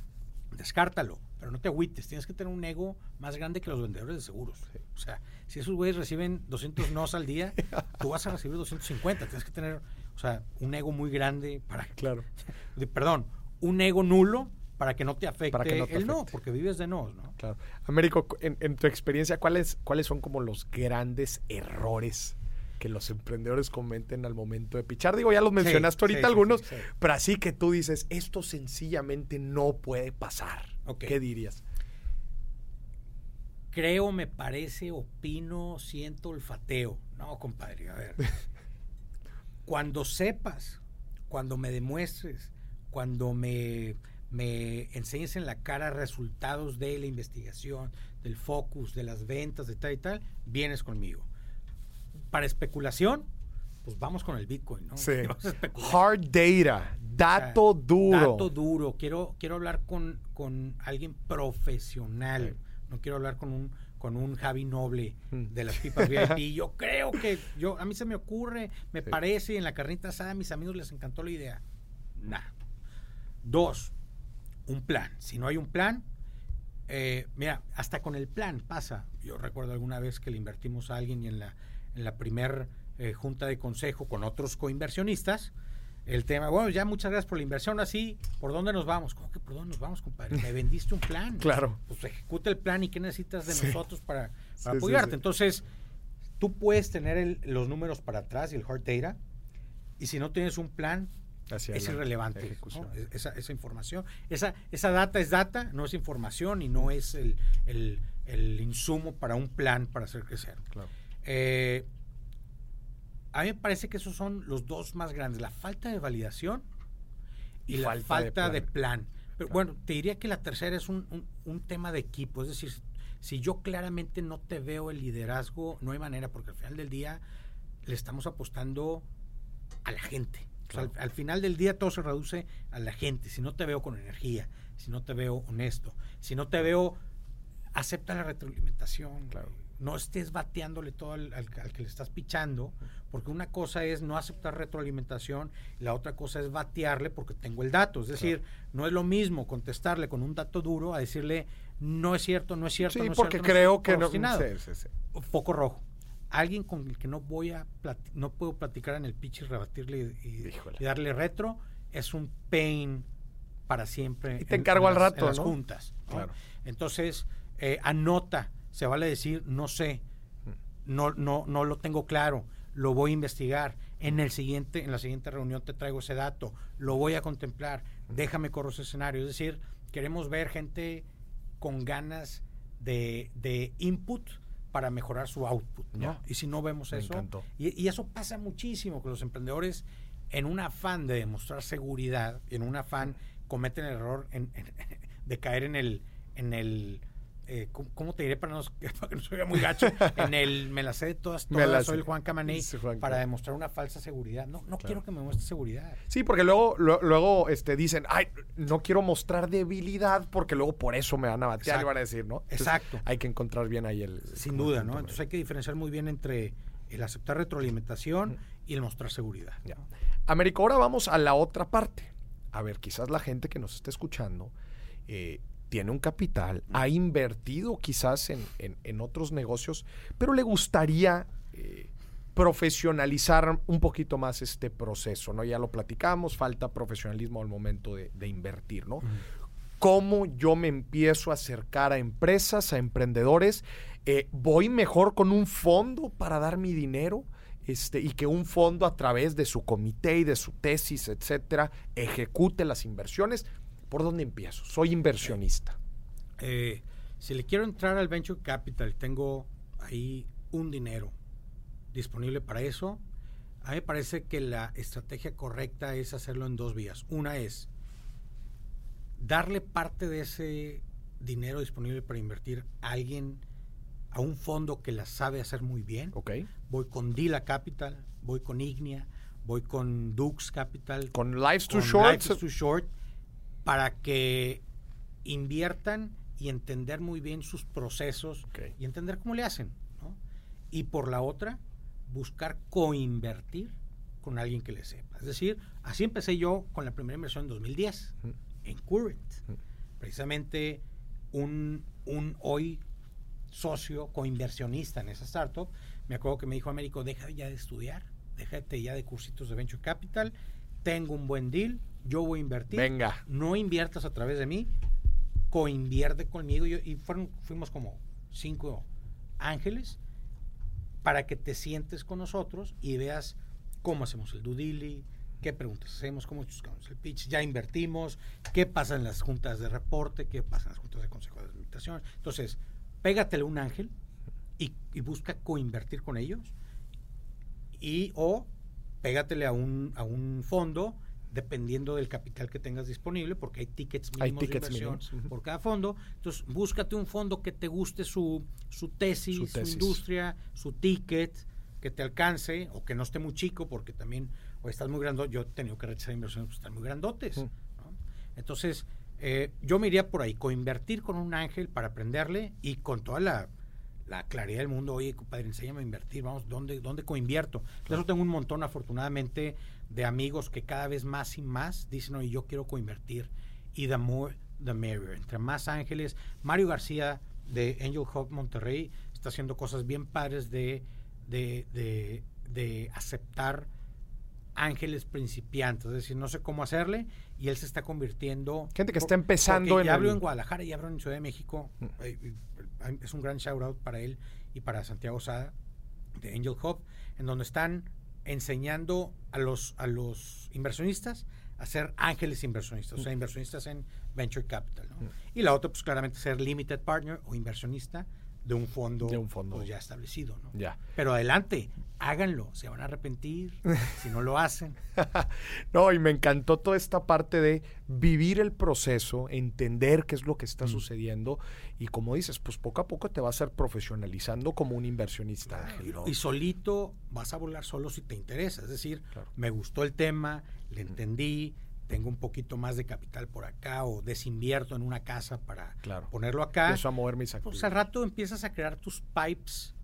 descártalo. Pero no te agüites, tienes que tener un ego más grande que los vendedores de seguros. O sea, si esos güeyes reciben 200 nos al día, tú vas a recibir 250. Tienes que tener, o sea, un ego muy grande para... Claro. Perdón, un ego nulo para que no te afecte Para que no te el no, afecte. porque vives de nos, ¿no? Claro. Américo, en, en tu experiencia, ¿cuáles, ¿cuáles son como los grandes errores que los emprendedores cometen al momento de pichar? Digo, ya los mencionaste ahorita sí, algunos, sí. pero así que tú dices, esto sencillamente no puede pasar. ¿Qué dirías? creo, me parece, opino, siento, olfateo. No, compadre, a ver. cuando sepas, cuando me demuestres, cuando me, me enseñes en la cara resultados de la investigación, del focus, de las ventas, de tal y tal, vienes conmigo. Para especulación, pues vamos con el Bitcoin, ¿no? Sí. Hard data, dato O sea, duro. Dato duro. Quiero, quiero hablar con, con alguien profesional. Sí. No quiero hablar con un, con un Javi Noble Mm. de las pipas VIP. Yo creo que yo, a mí se me ocurre, me Sí. parece, en la carnita asada a mis amigos les encantó la idea. Nah. Dos, un plan. Si no hay un plan, eh, mira, hasta con el plan pasa. Yo recuerdo alguna vez que le invertimos a alguien y en la, en la primer eh, junta de consejo con otros coinversionistas, el tema, bueno, ya muchas gracias por la inversión, así, ¿por dónde nos vamos? ¿Cómo que por dónde nos vamos, compadre? Me vendiste un plan. Claro. Pues ejecuta el plan y qué necesitas de Sí. nosotros para, para Sí, sí, apoyarte. sí. Entonces, tú puedes tener el- los números para atrás y el hard data, y si no tienes un plan, Hacia es irrelevante. E- esa, esa información. Esa, esa data es data, no es información y no es el, el- el insumo para un plan para hacer crecer. Claro. Eh, a mí me parece que esos son los dos más grandes, la falta de validación y, la falta, de, plan. Pero bueno, te diría que la tercera es un, un, tema de equipo, es decir, si yo claramente no te veo el liderazgo, no hay manera, porque al final del día le estamos apostando a la gente. al, final del día todo se reduce a la gente. Si no te veo con energía, si no te veo honesto, si no te veo, acepta la retroalimentación. Claro no estés bateándole todo al, que le estás pichando, porque una cosa es no aceptar retroalimentación, la otra cosa es batearle porque tengo el dato. Es decir, no es lo mismo contestarle con un dato duro a decirle no es cierto, no es cierto. Sí, no porque creo que no. Foco rojo. Alguien con el que no voy a no puedo platicar en el pitch y rebatirle y, darle retro es un pain para siempre. Y te encargo al rato, en las juntas. Entonces, eh, anota se vale decir no sé, no, no, no lo tengo claro, lo voy a investigar. En el siguiente, en la siguiente reunión te traigo ese dato, lo voy a contemplar, déjame correr ese escenario. Es decir, queremos ver gente con ganas de, de input para mejorar su output, ¿no? Y si no vemos eso, y, y, eso pasa muchísimo, que los emprendedores en un afán de demostrar seguridad, en un afán cometen el error de caer en el, en el eh, ¿cómo, te diré para, que no se vea muy gacho? en el me la sé de todas, todas soy el Juan Camaney para demostrar una falsa seguridad. No, no quiero que me muestre seguridad. Sí, porque luego, luego este, dicen, ay, no quiero mostrar debilidad porque luego por eso me van a batear y van a decir, ¿no? Exacto. Hay que encontrar bien ahí el... Sin duda, ¿no? Entonces hay que diferenciar muy bien entre el aceptar retroalimentación y el mostrar seguridad. Américo, ahora vamos a la otra parte. A ver, quizás la gente que nos está escuchando eh, tiene un capital, ha invertido quizás en, otros negocios, pero le gustaría eh, profesionalizar un poquito más este proceso, ¿no? Ya lo platicamos, falta profesionalismo al momento de, invertir, ¿no? ¿Cómo yo me empiezo a acercar a empresas, a emprendedores? Eh, ¿Voy mejor con un fondo para dar mi dinero? Este, y que un fondo a través de su comité y de su tesis, etcétera, ejecute las inversiones. ¿Por dónde empiezo? Soy inversionista. Eh, si le quiero entrar al venture capital, tengo ahí un dinero disponible para eso. A mí me parece que la estrategia correcta es hacerlo en dos vías. Una es darle parte de ese dinero disponible para invertir a alguien, a un fondo que la sabe hacer muy bien. Okay. Voy con Dila Capital, voy con Ignia, voy con Dux Capital. Con Lives Too Short. Too Short para que inviertan y entender muy bien sus procesos y entender cómo le hacen. Y por la otra, buscar coinvertir con alguien que le sepa. Es decir, así empecé yo con la primera inversión en 2010, en Current. Precisamente un, un hoy socio coinversionista en esa startup, me acuerdo que me dijo, Américo, deja ya de estudiar, déjate ya de cursitos de Venture Capital, tengo un buen deal, yo voy a invertir. Venga. No inviertas a través de mí, coinvierte conmigo. y fueron, fuimos como cinco ángeles para que te sientes con nosotros y veas cómo hacemos el dudili, qué preguntas hacemos, cómo buscamos el pitch, ya invertimos, qué pasa en las juntas de reporte, qué pasa en las juntas de consejo de administración. Entonces, pégatele un ángel y, y busca coinvertir con ellos y o pégatele a un, a un fondo dependiendo del capital que tengas disponible, porque hay tickets mínimos de inversión por cada fondo. Entonces, búscate un fondo que te guste su, su, tesis, su, industria, su ticket, que te alcance, o que no esté muy chico, porque también, o estás muy grandote, yo he tenido que rechazar inversiones, pues están muy grandotes. Entonces, eh, yo me iría por ahí, coinvertir con un ángel para aprenderle y con toda la la claridad del mundo, oye, compadre, enséñame a invertir, vamos, ¿dónde, dónde coinvierto? Eso tengo un montón, afortunadamente, de amigos que cada vez más y más dicen, oye, yo quiero coinvertir. Y the more, the merrier. Entre más ángeles. Mario García de Angel Hub Monterrey está haciendo cosas bien padres de, de, de, de aceptar ángeles principiantes, es decir, no sé cómo hacerle y él se está convirtiendo. Gente que está empezando en. Ya hablo en Guadalajara, ya hablo en Ciudad de México. Mm. Eh, es un gran shout out para él y para Santiago Sada de Angel Hub, en donde están enseñando a los, a los inversionistas a ser ángeles inversionistas, o sea, inversionistas en venture capital. Y la otra, pues claramente ser limited partner o inversionista de un fondo, De un fondo. pues, ya establecido. ¿no? Ya. Pero adelante, háganlo, se van a arrepentir si no lo hacen. No, y me encantó toda esta parte de vivir el proceso, entender qué es lo que Mm. está sucediendo y como dices, pues poco a poco te vas a ir profesionalizando como un inversionista. Y solito vas a volar solo si te interesa. Es decir, Claro. me gustó el tema, le entendí, tengo un poquito más de capital por acá o desinvierto en una casa para Claro. ponerlo acá. Empiezo a mover mis activos. Pues al rato empiezas a crear tus pipes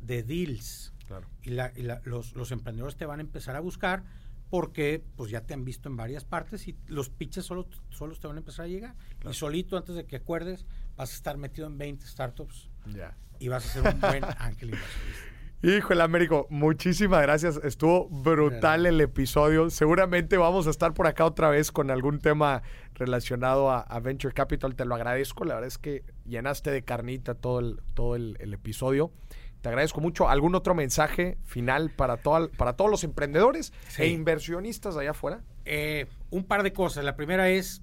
de deals. Claro. Y, la- y la- los, los emprendedores te van a empezar a buscar porque pues ya te han visto en varias partes y los pitches solo, solos te van a empezar a llegar. Y solito, antes de que acuerdes, vas a estar metido en 20 startups Ya. y vas a ser un buen ángel inversionista. Híjole, Américo, muchísimas gracias. Estuvo brutal el episodio. Seguramente vamos a estar por acá otra vez con algún tema relacionado a, a Venture Capital. Te lo agradezco. La verdad es que llenaste de carnita todo el, todo el, el episodio. Te agradezco mucho. ¿Algún otro mensaje final para, toda- para todos los emprendedores Sí. e inversionistas allá afuera? Eh, un par de cosas. La primera es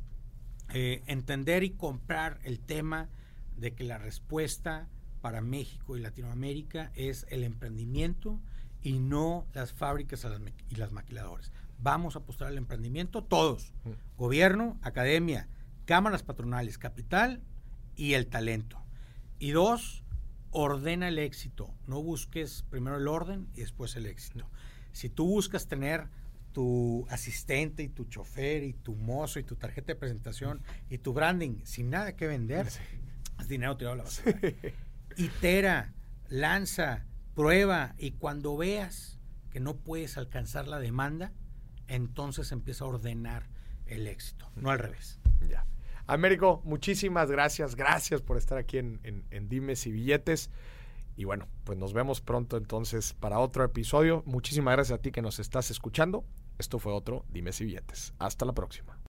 eh, entender y comprar el tema de que la respuesta para México y Latinoamérica es el emprendimiento y no las fábricas y las maquiladoras. Vamos a apostar al emprendimiento todos, gobierno, academia, cámaras patronales, capital y el talento. Y dos, ordena el éxito. No busques primero el orden y después el éxito. Si tú buscas tener tu asistente y tu chofer y tu mozo y tu tarjeta de presentación y tu branding sin nada que vender, es dinero tirado a la basura. Itera, lanza, prueba y cuando veas que no puedes alcanzar la demanda, entonces empieza a ordenar el éxito, no al revés. Ya. Américo, muchísimas gracias. Gracias por estar aquí en, en, en Dimes y Billetes. Y bueno, pues nos vemos pronto entonces para otro episodio. Muchísimas gracias a ti que nos estás escuchando. Esto fue otro Dimes y Billetes. Hasta la próxima.